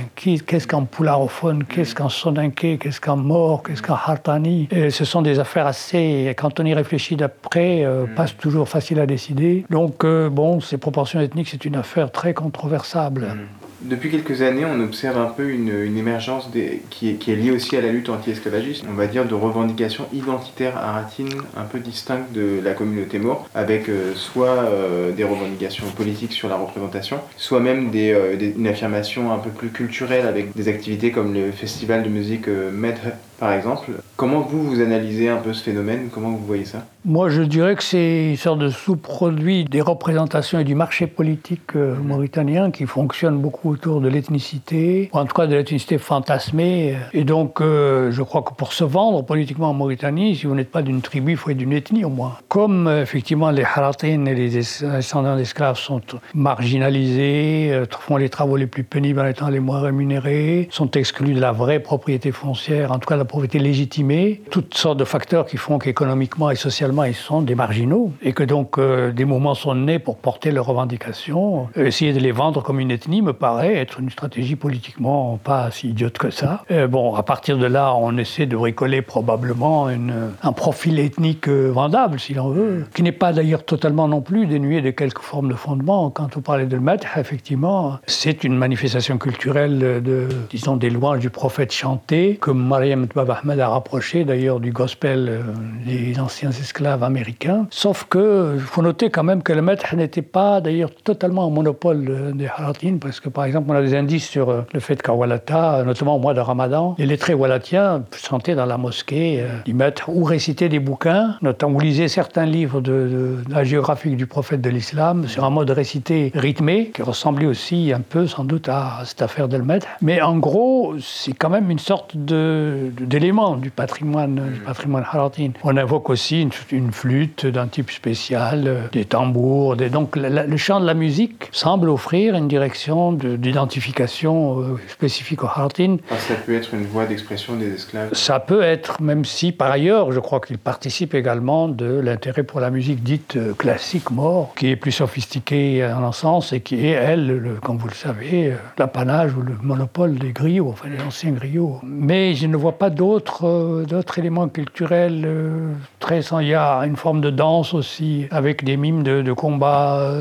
qu'est-ce qu'un poularophone, qu'est-ce qu'un soninké, qu'est-ce qu'un mort, qu'est-ce qu'un hartani. Et ce sont des affaires assez, quand on y réfléchit d'après, euh, pas toujours facile à décider. Donc euh, bon, ces proportions c'est une affaire très controversable. Mm. Depuis quelques années, on observe un peu une, émergence qui, est, liée aussi à la lutte anti-esclavagiste, on va dire de revendications identitaires aratines un peu distinctes de la communauté mort, avec euh, soit euh, des revendications politiques sur la représentation, soit même euh, des, une affirmation un peu plus culturelle avec des activités comme le festival de musique Med par exemple. Comment vous, vous analysez un peu ce phénomène? Comment vous voyez ça? Moi, je dirais que c'est une sorte de sous-produit des représentations et du marché politique euh, mauritanien qui fonctionne beaucoup autour de l'ethnicité, ou en tout cas de l'ethnicité fantasmée. Et donc, euh, je crois que pour se vendre politiquement en Mauritanie, si vous n'êtes pas d'une tribu, il faut être d'une ethnie au moins. Comme euh, effectivement les Haratines et les descendants d'esclaves sont marginalisés, font les travaux les plus pénibles en étant les moins rémunérés, sont exclus de la vraie propriété foncière, en tout cas la pauvreté légitimée, toutes sortes de facteurs qui font qu'économiquement et socialement, ils sont des marginaux et que donc euh, des mouvements sont nés pour porter leurs revendications. Essayer de les vendre comme une ethnie me paraît être une stratégie politiquement pas si idiote que ça. Euh, bon, à partir de là, on essaie de bricoler probablement un profil ethnique euh, vendable, si l'on veut, qui n'est pas d'ailleurs totalement non plus dénué de quelques formes de fondement. Quand vous parlez de Madh, effectivement, c'est une manifestation culturelle de, disons, des louanges du prophète chanté, que Mariam Ahmed a rapproché d'ailleurs du gospel euh, des anciens esclaves américains. Sauf que, il faut noter quand même que le Madh n'était pas d'ailleurs totalement au monopole des Haratin, parce que par exemple, on a des indices sur euh, le fait qu'à Walata, notamment au mois de Ramadan, les lettrés walatiens chantaient dans la mosquée, euh, y mettre ou réciter des bouquins, notamment, ou lisaient certains livres de, la géographique du prophète de l'islam sur un mode récité rythmé, qui ressemblait aussi un peu sans doute à cette affaire d'Elmet. Mais en gros, c'est quand même une sorte d'élément du patrimoine, du patrimoine haratin. On invoque aussi une, flûte d'un type spécial, euh, des tambours, des... donc le chant de la musique semble offrir une direction d'identification euh, spécifique au haratin. ça peut être une voie d'expression des esclaves Ça peut être, même si par ailleurs, je crois qu'il participe également de l'intérêt pour la musique dite euh, classique mort, qui est plus sophistiquée en un sens et qui est, elle, comme vous le savez, l'apanage ou le monopole des griots, enfin des anciens griots. Mais je ne vois pas d'autres euh, éléments culturels très sans. Il y a une forme de danse aussi, avec des mimes de, de combat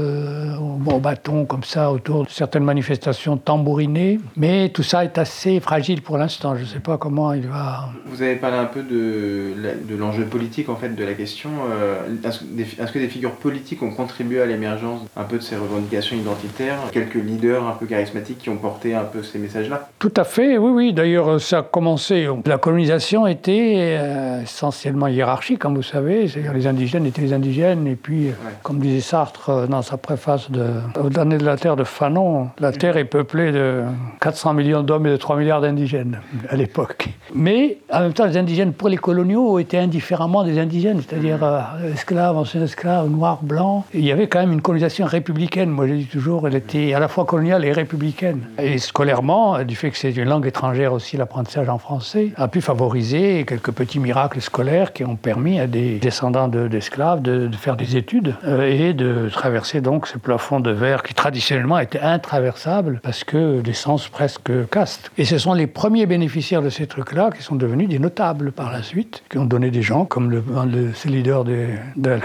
au bâton, comme ça, autour de certaines manifestations tambourinées. Mais tout ça est assez fragile pour l'instant. Je ne sais pas comment il va. Vous avez parlé un peu de, de l'enjeu politique en fait de la question. Euh, est-ce que des figures politiques ont contribué à l'émergence un peu de ces revendications identitaires? Quelques leaders un peu charismatiques qui ont porté un peu ces messages-là? Tout à fait, oui, oui. D'ailleurs, ça a commencé. Colonisation était euh, essentiellement hiérarchique, comme vous savez. C'est-à-dire les indigènes étaient les indigènes. Et puis, comme disait Sartre euh, dans sa préface de Au dernier de la Terre de Fanon, la Terre est peuplée de 400 millions d'hommes et de 3 milliards d'indigènes à l'époque. Mais en même temps, les indigènes pour les coloniaux étaient indifféremment des indigènes, c'est-à-dire euh, esclaves, anciens esclaves, noirs, blancs. il y avait quand même une colonisation républicaine. Moi, je dis toujours, elle était à la fois coloniale et républicaine. Et scolairement, du fait que c'est une langue étrangère aussi, l'apprentissage en français, a pu favoriser quelques petits miracles scolaires qui ont permis à des descendants d'esclaves de, faire des études euh, et de traverser donc ce plafond de verre qui traditionnellement était intraversable parce que l'essence presque caste. Et ce sont les premiers bénéficiaires de ces trucs-là qui sont devenus des notables par la suite, qui ont donné des gens comme le, le leader de,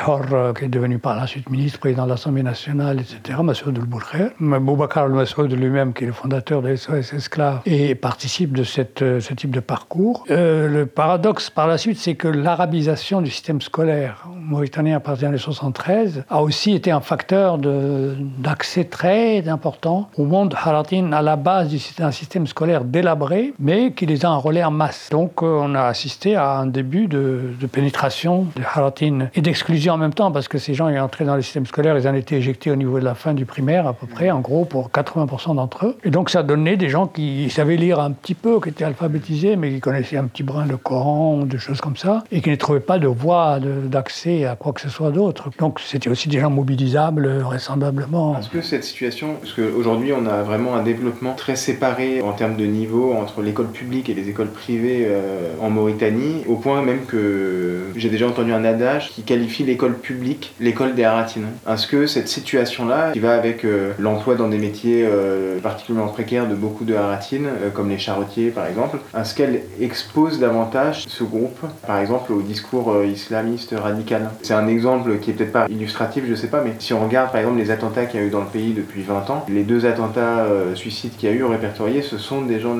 Hor, euh, qui est devenu par la suite ministre, président de l'Assemblée nationale, etc., Massoud El-Bourkher. Boubacar El-Massoud lui-même, qui est le fondateur de SOS Esclaves, et participe de cette, euh, ce type de parcours. Euh, le paradoxe par la suite, c'est que l'arabisation du système scolaire mauritanien à partir des années 73 a aussi été un facteur d'accès très important au monde haratin à la base d'un système scolaire délabré, mais qui les a enrôlés en masse. Donc on a assisté à un début de, de pénétration de haratin et d'exclusion en même temps, parce que ces gens est entrés dans le système scolaire, ils en étaient éjectés au niveau de la fin du primaire, à peu près, en gros, pour 80% d'entre eux. Et donc ça donnait des gens qui savaient lire un petit peu, qui étaient alphabétisés, mais qui connaissaient un petit brin le Coran, des choses comme ça, et qui ne trouvaient pas de voie d'accès à quoi que ce soit d'autre. Donc c'était aussi des gens mobilisables, vraisemblablement. Est-ce que cette situation, parce qu'aujourd'hui on a vraiment un développement très séparé en termes de niveau entre l'école publique et les écoles privées euh, en Mauritanie, au point même que j'ai déjà entendu un adage qui qualifie l'école publique l'école des Haratines. Est-ce que cette situation-là, qui va avec euh, l'emploi dans des métiers euh, particulièrement précaires de beaucoup de Haratines, comme les charretiers par exemple, est-ce qu'elle expose davantage ce groupe, par exemple, au discours islamiste radical C'est un exemple qui est peut-être pas illustratif, je sais pas, mais si on regarde par exemple les attentats qu'il y a eu dans le pays depuis 20 ans, les deux attentats suicides qu'il y a eu répertoriés, ce sont des gens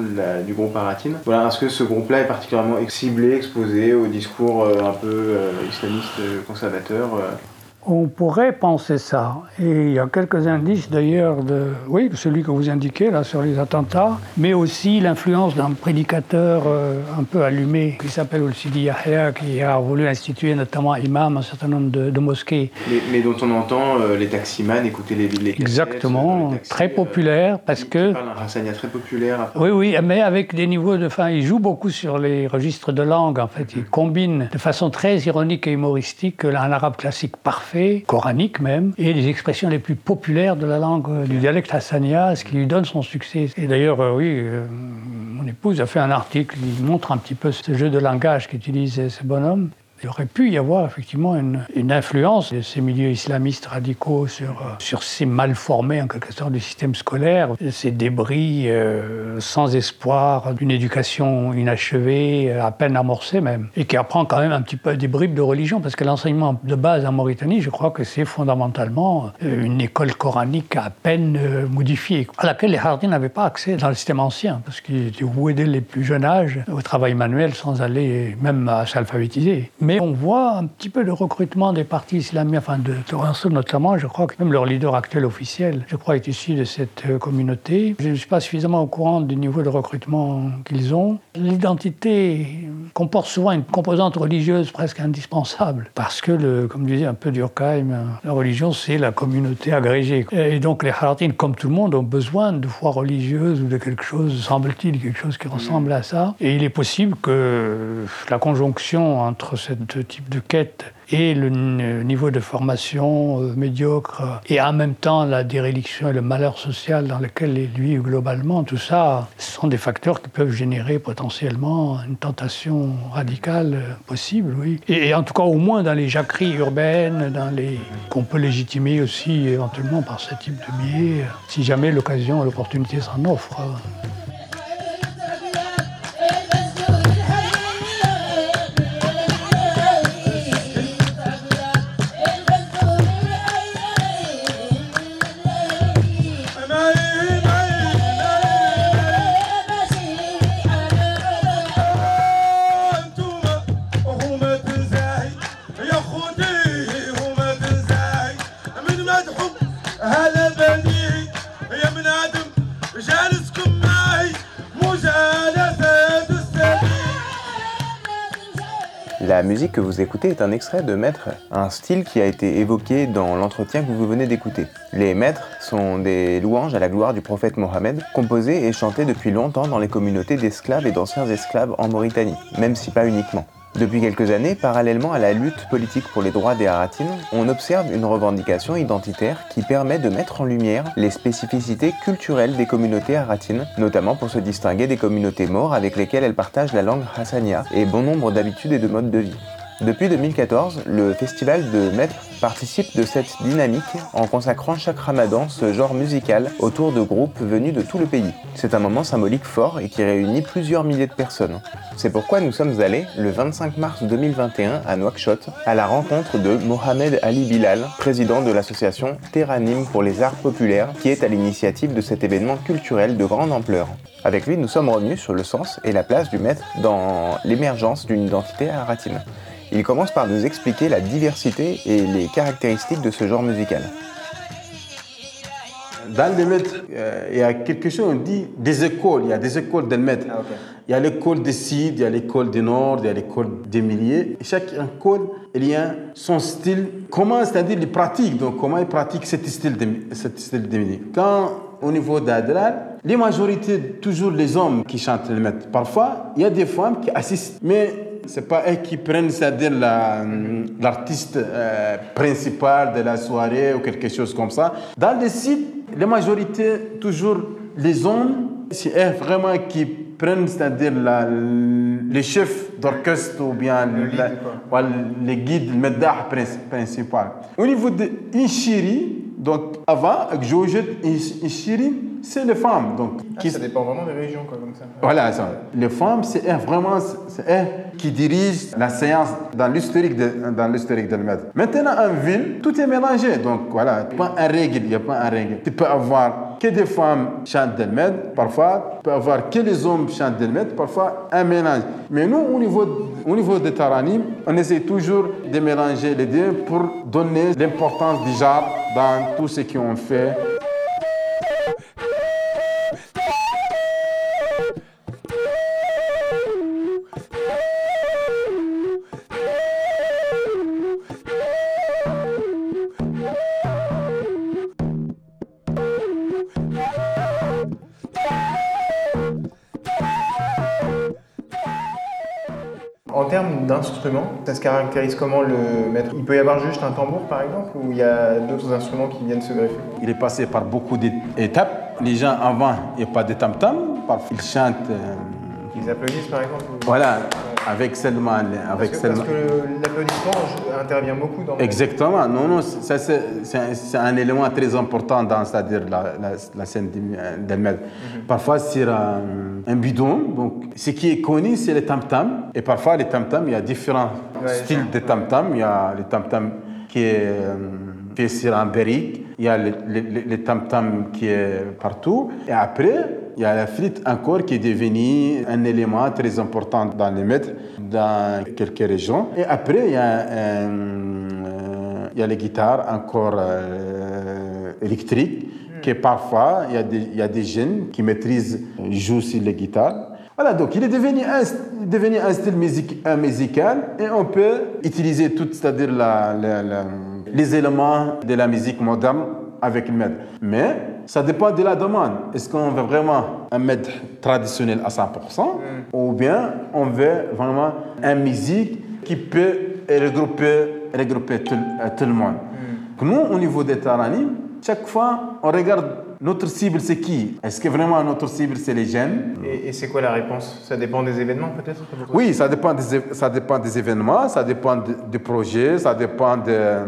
du groupe Haratine. Voilà, est-ce que ce groupe-là est particulièrement ciblé, exposé au discours un peu islamiste conservateur on pourrait penser ça. Et il y a quelques indices d'ailleurs de, oui, celui que vous indiquez là sur les attentats, mais aussi l'influence d'un prédicateur euh, un peu allumé qui s'appelle Sidi Yahya, qui a voulu instituer notamment imam un certain nombre de, mosquées. Mais, dont on entend euh, les taximans écouter les, les Exactement, très populaire parce que. un très populaire. Oui, oui, mais avec des niveaux de. Enfin, il joue beaucoup sur les registres de langue en fait. Il combine de façon très ironique et humoristique un arabe classique parfait coranique même, et les expressions les plus populaires de la langue euh, du dialecte hassania, ce qui lui donne son succès. Et d'ailleurs, euh, oui, euh, mon épouse a fait un article qui montre un petit peu ce jeu de langage qu'utilise ce bonhomme. Il aurait pu y avoir effectivement une, influence de ces milieux islamistes radicaux sur, euh, sur ces mal formés en quelque sorte du système scolaire, ces débris euh, sans espoir d'une éducation inachevée, à peine amorcée même, et qui apprend quand même un petit peu des bribes de religion, parce que l'enseignement de base en Mauritanie, je crois que c'est fondamentalement euh, une école coranique à peine euh, modifiée, à laquelle les Hardis n'avaient pas accès dans le système ancien, parce qu'ils étaient voués dès les plus jeunes âges au travail manuel sans aller même à s'alphabétiser. Mais on voit un petit peu le recrutement des partis islamiques, enfin de Toronto notamment, je crois que même leur leader actuel officiel, je crois, est issu de cette euh, communauté. Je ne suis pas suffisamment au courant du niveau de recrutement qu'ils ont. L'identité comporte souvent une composante religieuse presque indispensable, parce que, comme disait un peu Durkheim, la religion, c'est la communauté agrégée. Et donc les Haratines, comme tout le monde, ont besoin de foi religieuse ou de quelque chose, semble-t-il, quelque chose qui ressemble à ça. Et il est possible que la conjonction entre ce type de quête et le niveau de formation euh, médiocre et en même temps la déréliction et le malheur social dans lequel il vit globalement, tout ça, sont des facteurs qui peuvent générer potentiellement une tentation radicale euh, possible, oui. Et, et en tout cas, au moins dans les jacqueries urbaines, dans les qu'on peut légitimer aussi éventuellement par ce type de biais, si jamais l'occasion, l'opportunité s'en offre. La musique que vous écoutez est un extrait de Maître, un style qui a été évoqué dans l'entretien que vous venez d'écouter. Les Maîtres sont des louanges à la gloire du prophète Mohammed, composées et chantées depuis longtemps dans les communautés d'esclaves et d'anciens esclaves en Mauritanie, même si pas uniquement. Depuis quelques années, parallèlement à la lutte politique pour les droits des Haratines, on observe une revendication identitaire qui permet de mettre en lumière les spécificités culturelles des communautés haratines, notamment pour se distinguer des communautés maures avec lesquelles elles partagent la langue hassania et bon nombre d'habitudes et de modes de vie. Depuis 2014, le festival de Maître participe de cette dynamique en consacrant chaque ramadan ce genre musical autour de groupes venus de tout le pays. C'est un moment symbolique fort et qui réunit plusieurs milliers de personnes. C'est pourquoi nous sommes allés le 25 mars 2021 à Nouakchott à la rencontre de Mohamed Ali Bilal, président de l'association Terranim pour les arts populaires, qui est à l'initiative de cet événement culturel de grande ampleur. Avec lui, nous sommes revenus sur le sens et la place du maître dans l'émergence d'une identité haratine. Il commence par nous expliquer la diversité et les caractéristiques de ce genre musical. Dans le maître, euh, il y a quelque chose, on dit des écoles, il y a des écoles de maître. Ah, Il y a l'école du Sud, il y a l'école du Nord, il y a l'école des milliers. Chaque école, il y a son style. Comment, c'est-à-dire les pratiques, donc comment il pratique ce style de, cet style de musique. Quand, au niveau d'Adral, les majorités, toujours les hommes qui chantent le maître. Parfois, il y a des femmes qui assistent, mais c'est pas eux qui prennent, c'est-à-dire la- l'artiste euh, principal de la soirée ou quelque chose comme ça. Dans les sites, la majorité, toujours les hommes, c'est eux vraiment qui prennent, c'est-à-dire la- les chefs d'orchestre ou bien la- les guides, le médah principal. Au niveau de Inchiri, donc avant, avec Georgette Inchiri, c'est les femmes. Donc, qui- dépend vraiment des régions, quoi, comme ça. voilà, ça. Les femmes, c'est elles, vraiment, c'est elles qui dirigent la séance dans l'historique de, dans l'historique de maître. Maintenant, en ville, tout est mélangé. Donc, voilà, il n'y a pas un règle, il n'y a pas un règle. Tu peux avoir que des femmes chantent del maître, parfois, tu peux avoir que les hommes chantent del maître, parfois, un mélange. Mais nous, au niveau, au niveau des taranim, on essaie toujours de mélanger les deux pour donner l'importance du genre dans tout ce qu'on fait. Termes d'instruments, ça se caractérise comment le maître? Il peut y avoir juste un tambour par exemple ou il y a d'autres instruments qui viennent se greffer? Il est passé par beaucoup d'étapes. Les gens avant, il n'y a pas de tam-tam. Ils chantent. euh, Ils applaudissent par exemple voilà. Avec Selma. Avec parce, que, l'applaudissement intervient beaucoup dans. Exactement. Non, non, ça c'est c'est un, élément très important dans, c'est-à-dire la, la, la scène d'Elmed. Mhm. Parfois sur un, un bidon, donc ce qui est connu c'est les tam-tam. Et parfois les tam-tam, il y a différents Ouais, styles de tam-tam. Il y a les tam-tam qui est euh, fait sur un berrique. Il y a les tam-tam qui est partout. Et après, il y a la flûte encore qui est devenue un élément très important dans les maîtres dans quelques régions. Et après, il y a, euh, il y a les guitares encore euh, électriques qui parfois, il y, a des, il y a des jeunes qui maîtrisent, jouent sur les guitares. Voilà, donc il est devenu un, devenu un style un musical et on peut utiliser tout, c'est-à-dire les éléments de la musique moderne avec le med. Mais ça dépend de la demande. Est-ce qu'on veut vraiment un med traditionnel à 100% ou bien on veut vraiment une musique qui peut regrouper, regrouper tout, euh, tout le monde. Nous, au niveau des Tarani, chaque fois, on regarde notre cible, c'est qui? Est-ce que vraiment notre cible, c'est les jeunes? Et, et c'est quoi la réponse? Ça dépend des événements peut-être oui, ça dépend des, ça dépend des événements, ça dépend de- du projet, ça dépend de-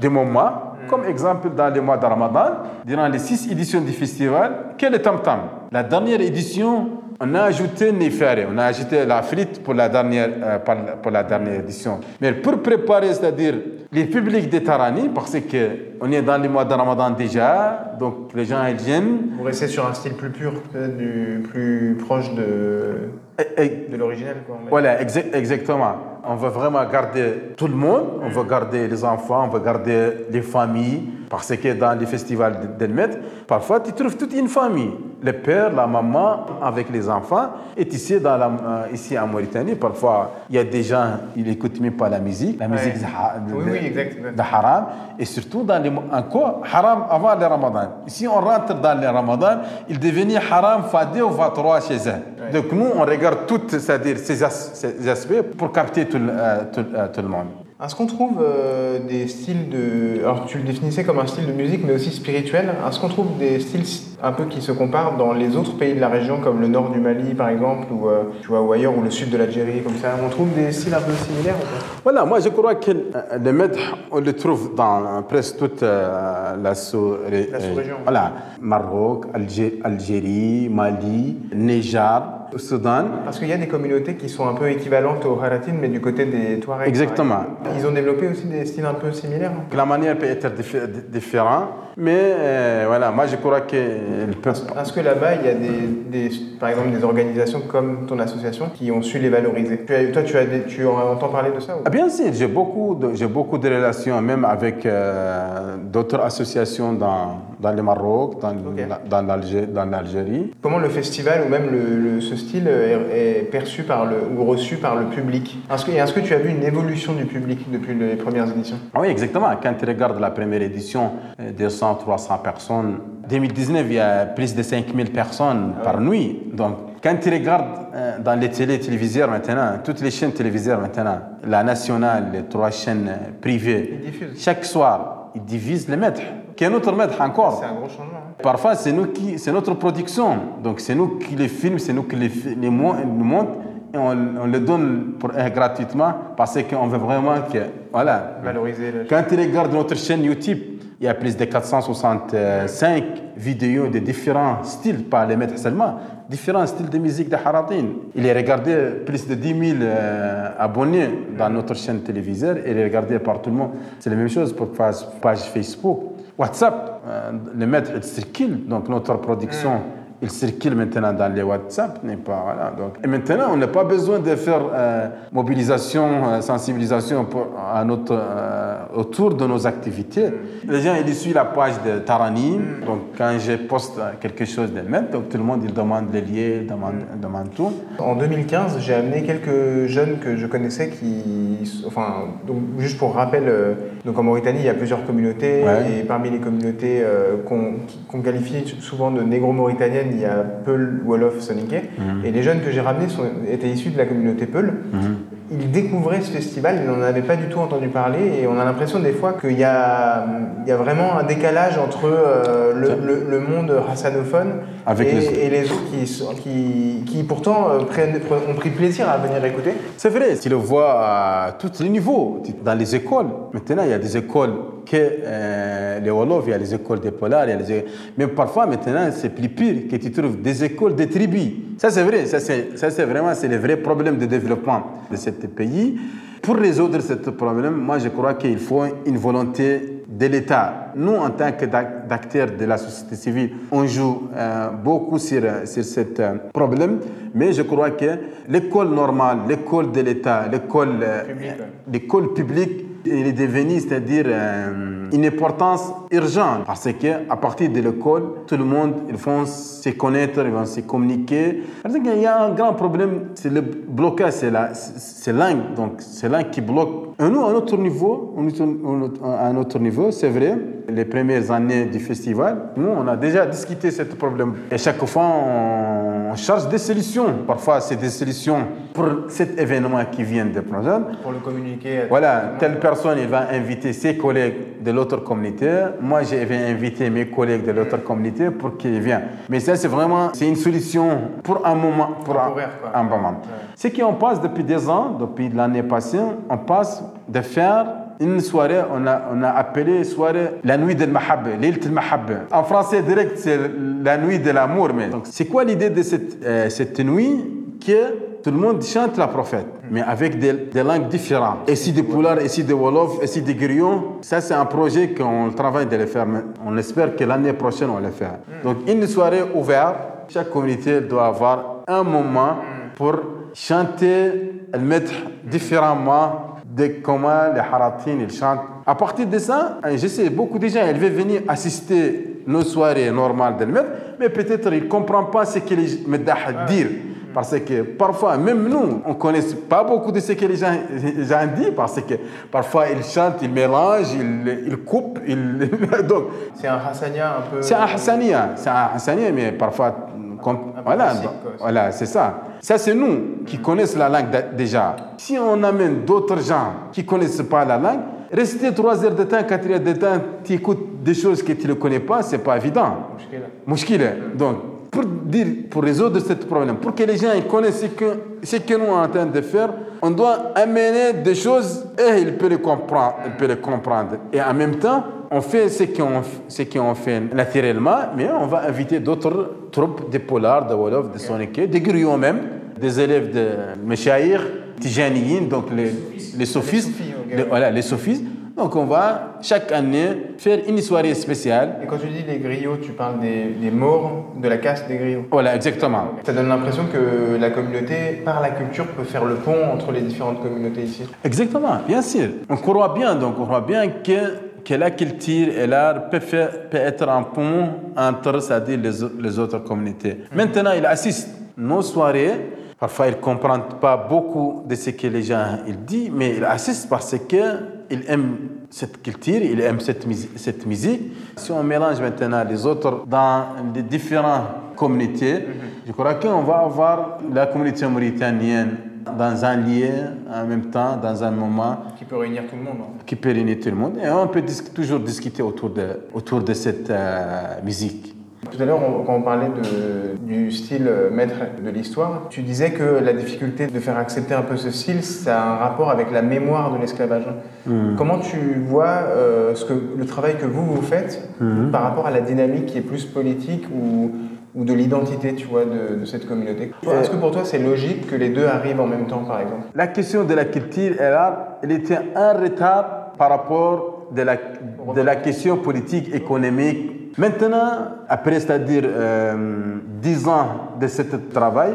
des moments. Comme exemple, dans le mois de Ramadan, durant les six éditions du festival, quel est Tam Tam La dernière édition, on a ajouté Nefare, on a ajouté la frite pour la dernière, euh, pour la- dernière édition. Mais pour préparer, c'est-à-dire les publics des Tarani, parce qu'on est dans le mois de Ramadan déjà, donc les gens ils viennent. Vous restez sur un style plus pur, peut-être du plus proche de, de l'original. Voilà, exa- exactement. On veut vraiment garder tout le monde, on veut garder les enfants, on veut garder les familles, parce que dans les festivals d'Elmet, parfois tu trouves toute une famille. Le père, la maman avec les enfants. Et ici, dans la, euh, ici en Mauritanie, parfois, il y a des gens, ils n'écoutent même pas la musique. La musique Ouais. de, Oui, de haram. Et surtout, dans les, encore, haram avant le ramadan. Si on rentre dans le ramadan, il devient haram 2 ou 3 chez eux. Donc nous, on regarde tout, c'est-à-dire ces, as- ces aspects pour capter tout, le- tout le monde. Est-ce qu'on trouve euh, des styles de... Alors tu le définissais comme un style de musique mais aussi spirituel. Est-ce qu'on trouve des styles un peu qui se comparent dans les autres pays de la région comme le nord du Mali par exemple ou, euh, tu vois, ou ailleurs ou le sud de l'Algérie comme ça On trouve des styles un peu similaires ou pas? Voilà, moi je crois que euh, le maître, on le trouve dans euh, presque toute la sous- La sous-région. Voilà, Maroc, Algé- Algérie, Mali, Niger, Soudan. Parce qu'il y a des communautés qui sont un peu équivalentes aux Haratines mais du côté des Touaregs. Exactement. Ils ont développé aussi des styles un peu similaires. La manière peut être diffé- différente, mais euh, voilà, moi je crois qu'ils peuvent. Est-ce que là-bas, il y a des, des- par exemple des organisations comme ton association qui ont su les valoriser Tu as- Toi, tu, as des- tu entends parler de ça ou? Ah, Bien sûr, j'ai beaucoup, de, beaucoup de relations, même avec euh, d'autres associations dans, dans le Maroc, dans, dans, l'Algé- dans l'Algérie. Comment le festival ou même le, le- ce style est, est perçu par le, ou reçu par le public? Est-ce que, est-ce que tu as vu une évolution du public depuis les premières éditions? Ah Oui, exactement. Quand tu regardes la première édition, euh, 200, 300 personnes. 2019, il y a plus de 5000 personnes par nuit. Donc, quand tu regardes euh, dans les télé téléviseurs maintenant, toutes les chaînes téléviseurs maintenant, la nationale, les trois chaînes euh, privées, chaque soir, ils divisent les maîtres. Quel autre maître encore? C'est un gros changement. hein. Parfois, c'est nous qui, c'est notre production. Donc, c'est nous qui les filme, c'est nous qui les, les et on, on les donne pour- euh, gratuitement parce qu'on veut vraiment que, voilà. Valoriser. Quand tu regardes notre chaîne YouTube, il y a plus de 465 vidéos de différents styles, pas les maîtres seulement, différents styles de musique de Haratin. Il est regardé plus de 10 000 euh, abonnés dans notre chaîne télévisée. Il est regardé par tout le monde. C'est la même chose pour page, Facebook. WhatsApp, euh, les maîtres, ils circulent. Donc notre production, il circule maintenant dans les WhatsApp. N'est pas, voilà. Donc, et maintenant, on n'a pas besoin de faire euh, mobilisation, euh, sensibilisation pour, à notre, euh, autour de nos activités. Les gens, ils suivent la page de Tarani. Donc, quand je poste quelque chose de même, donc tout le monde, il demande les liens, demande, demande tout. En 2015, j'ai amené quelques jeunes que je connaissais qui, enfin, donc juste pour rappel, donc en Mauritanie, il y a plusieurs communautés Ouais. et parmi les communautés euh, qu'on qualifie souvent de négro-mauritaniennes, il y a Peul, Wolof, Soninké. Et les jeunes que j'ai ramenés sont, étaient issus de la communauté Peul. Ils découvraient ce festival, ils n'en avaient pas du tout entendu parler et on a l'impression des fois qu'il y a, il y a vraiment un décalage entre euh, le, le- le monde hassanophone Avec et, les autres. et les autres qui, sont- qui, qui pourtant euh, prennent, ont pris plaisir à venir écouter. C'est vrai, tu le vois à tous les niveaux, dans les écoles. Maintenant, il y a des écoles que euh, les Wolof, il y a les écoles des Polars, il y a les... mais parfois maintenant c'est plus pire que tu trouves des écoles des tribus. Ça c'est vrai, ça c'est ça, c'est vraiment c'est le vrai problème de développement de ce pays. Pour résoudre ce problème, moi je crois qu'il faut une volonté de l'État. Nous, en tant d'acteurs de la société civile, on joue euh, beaucoup sur, sur ce euh, problème, mais je crois que l'école normale, l'école de l'État, l'école euh, Publique, ouais. l'école publique il est devenu, c'est-à-dire euh, une importance urgente parce que à partir de l'école, tout le monde ils vont se connaître, ils vont se communiquer. Parce qu'il y a un grand problème, c'est le blocage, c'est la, c'est langue, donc c'est langue qui bloque. À notre niveau, à notre niveau, c'est vrai, les premières années du festival, nous, on a déjà discuté ce problème. Et chaque fois, on cherche des solutions. Parfois, c'est des solutions pour cet événement qui vient de prochaine. Pour le communiquer. Voilà, telle personne, il va inviter ses collègues de l'autre communauté. Moi, je vais inviter mes collègues de l'autre communauté pour qu'ils viennent. Mais ça, c'est vraiment, c'est une solution pour un moment, pour un, un moment. Ce qu'on passe depuis des ans, depuis l'année passée, on passe de faire une soirée, on a, on a appelé soirée la nuit de Mahab, l'île de Mahab. En français direct, c'est la nuit de l'amour. Mais c'est quoi l'idée de cette, euh, cette nuit que tout le monde chante la prophète, mais avec des, langues différentes? Ici des Poulard, ici des Wolof, ici des Grillons. Ça, c'est un projet qu'on travaille de le faire. mais On espère que l'année prochaine, on le faire. Donc, une soirée ouverte, chaque communauté doit avoir un moment pour chanter le mettre différemment de comment les Haratines ils chantent. À partir de ça, hein, je sais, beaucoup de gens ils veulent venir assister nos soirées normales de maître, mais peut-être ils ne comprennent pas ce que les Meddah disent. Parce que parfois, même nous, on ne connaît pas beaucoup de ce que les gens, les gens disent, parce que parfois ils chantent, ils mélangent, ils, ils coupent. Ils... [laughs] Donc, C'est un Hassania un peu. c'est un Hassania, c'est un Hassania, mais parfois, voilà, voilà, c'est ça. Ça, c'est nous qui connaissons la langue déjà. Si on amène d'autres gens qui connaissent pas la langue, rester trois heures de temps, quatre heures de temps, tu écoutes des choses que tu ne connais pas, c'est pas évident. Mouchkila. Donc, pour, dire, pour résoudre ce problème, pour que les gens ils connaissent ce que, ce que nous sommes en train de faire, on doit amener des choses et ils peuvent les comprendre. Ils peuvent les comprendre. Et en même temps, on fait ce qu'on ce qu'on fait naturellement, mais on va inviter d'autres troupes, des polars, de Wolof, de Soniké, des griots même, des élèves de Meshaïr, Tijaniyin, donc les, les sophistes. les- voilà, les sophistes. Donc on va chaque année faire une soirée spéciale. Et quand tu dis les griots, tu parles des, des morts de la caste des griots. Voilà, exactement. Ça donne l'impression que la communauté, par la culture, peut faire le pont entre les différentes communautés ici. Exactement, bien sûr. On croit bien, donc on croit bien que, que la culture et l'art peuvent, peut être un pont entre, c'est-à-dire les, les autres communautés. Maintenant, ils assistent nos soirées. Parfois, ils ne comprennent pas beaucoup de ce que les gens ils disent, mais ils assistent parce qu'ils aiment cette culture, ils aiment cette, musi- cette musique. Si on mélange maintenant les autres dans les différentes communautés, je crois qu'on va avoir la communauté mauritanienne dans un lieu, en même temps, dans un moment Qui peut réunir tout le monde. hein. qui peut réunir tout le monde. Et on peut dis- toujours discuter autour de, autour de cette euh, musique. Tout à l'heure, quand on parlait de- du style euh, maître de l'histoire, tu disais que la difficulté de faire accepter un peu ce style, ça a un rapport avec la mémoire de l'esclavage. Comment tu vois euh, ce que, le travail que vous, vous faites par rapport à la dynamique qui est plus politique ou, ou de l'identité, tu vois, de, de cette communauté? Est-ce que pour toi, c'est logique que les deux arrivent en même temps, par exemple? La question de la culture et l'art, elle était en retard par rapport de la, de la question politique, économique. Maintenant, après, c'est-à-dire euh, 10 ans de ce travail,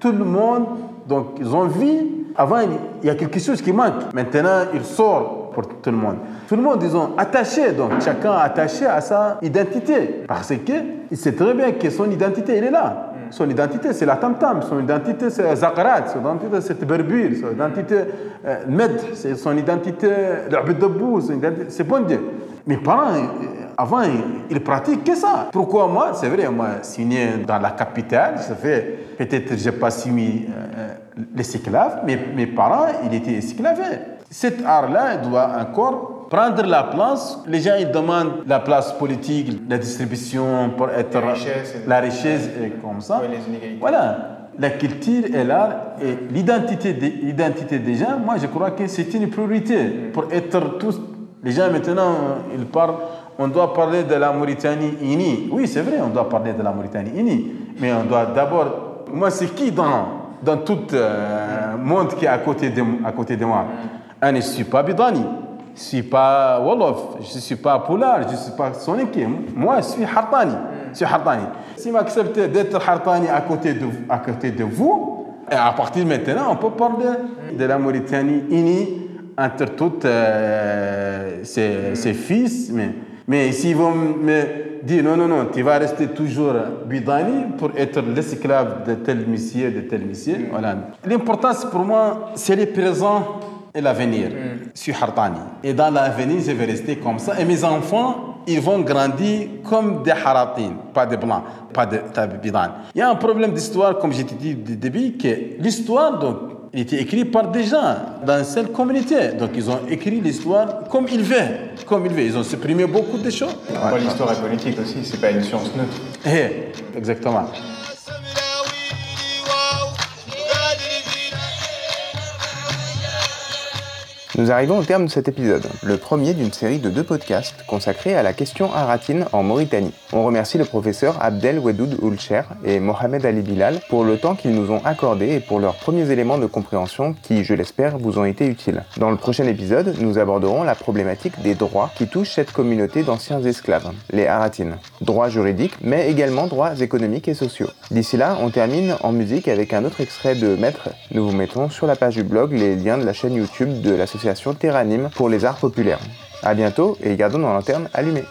tout le monde, donc, ils ont vu, avant, il y a quelque chose qui manque. Maintenant, il sort pour tout le monde. Tout le monde, ils ont attaché, donc chacun attaché à sa identité. Parce que il sait très bien que son identité, elle est là. Son identité, c'est la tam-tam. Son identité, c'est Zakarat. Son identité, c'est Berbir. Son identité, euh, Med. C'est son identité, l'Abed Dabou. son identité- C'est bon Dieu. Mes parents, euh, avant, ils, pratiquent que ça. Pourquoi moi? C'est vrai, moi, signé dans la capitale, ça fait peut-être j'ai pas signé euh, l'esclave, mais mes parents, ils étaient esclavés. Cet art-là doit encore prendre la place. Les gens, ils demandent la place politique, la distribution pour être... La richesse. La richesse, et comme ça. Ouais, les inégalités. Voilà. La culture et l'art et l'identité des, l'identité des gens, moi je crois que c'est une priorité pour être tous. Les gens maintenant, ils parlent, on doit parler de la Mauritanie unie. Oui, c'est vrai, on doit parler de la Mauritanie unie. Mais on doit d'abord. Moi, c'est qui dans, dans tout le monde qui est à côté de, à côté de moi? Je ne suis pas Bidani. Je ne suis pas Wolof, je ne suis pas Poulard, je ne suis pas Soniki. Moi, je suis Hartani. Je suis Hartani. Si m'acceptez d'être Hartani à côté, de, à côté de vous, et à partir de maintenant, on peut parler de la Mauritanie unie entre toutes euh, ses, ses fils. Mais, mais s'ils vont me dire non, non, non, tu vas rester toujours Bidani pour être l'esclave de tel monsieur, de tel monsieur. Voilà. L'importance pour moi, c'est le présent et l'avenir. Je suis Hartani. Et dans l'avenir, je vais rester comme ça. Et mes enfants, ils vont grandir comme des Haratines, pas des Blancs, pas des Tabidan. Il y a un problème d'histoire, comme j'ai dit du début, que l'histoire, donc, il était écrit par des gens dans une seule communauté. Donc, ils ont écrit l'histoire comme ils veulent. Comme ils veulent. Ils ont supprimé beaucoup de choses. Après, L'histoire est politique aussi, c'est pas une science neutre. Eh, exactement. Nous arrivons au terme de cet épisode, le premier d'une série de deux podcasts consacrés à la question aratine en Mauritanie. On remercie le professeur Abdel Wedoud Oulcher et Mohamed Ali Bilal pour le temps qu'ils nous ont accordé et pour leurs premiers éléments de compréhension qui, je l'espère, vous ont été utiles. Dans le prochain épisode, nous aborderons la problématique des droits qui touchent cette communauté d'anciens esclaves, les aratines. Droits juridiques, mais également droits économiques et sociaux. D'ici là, on termine en musique avec un autre extrait de Maître. Nous vous mettons sur la page du blog les liens de la chaîne YouTube de l'association Terranime pour les arts populaires. A bientôt et gardons nos lanternes allumées.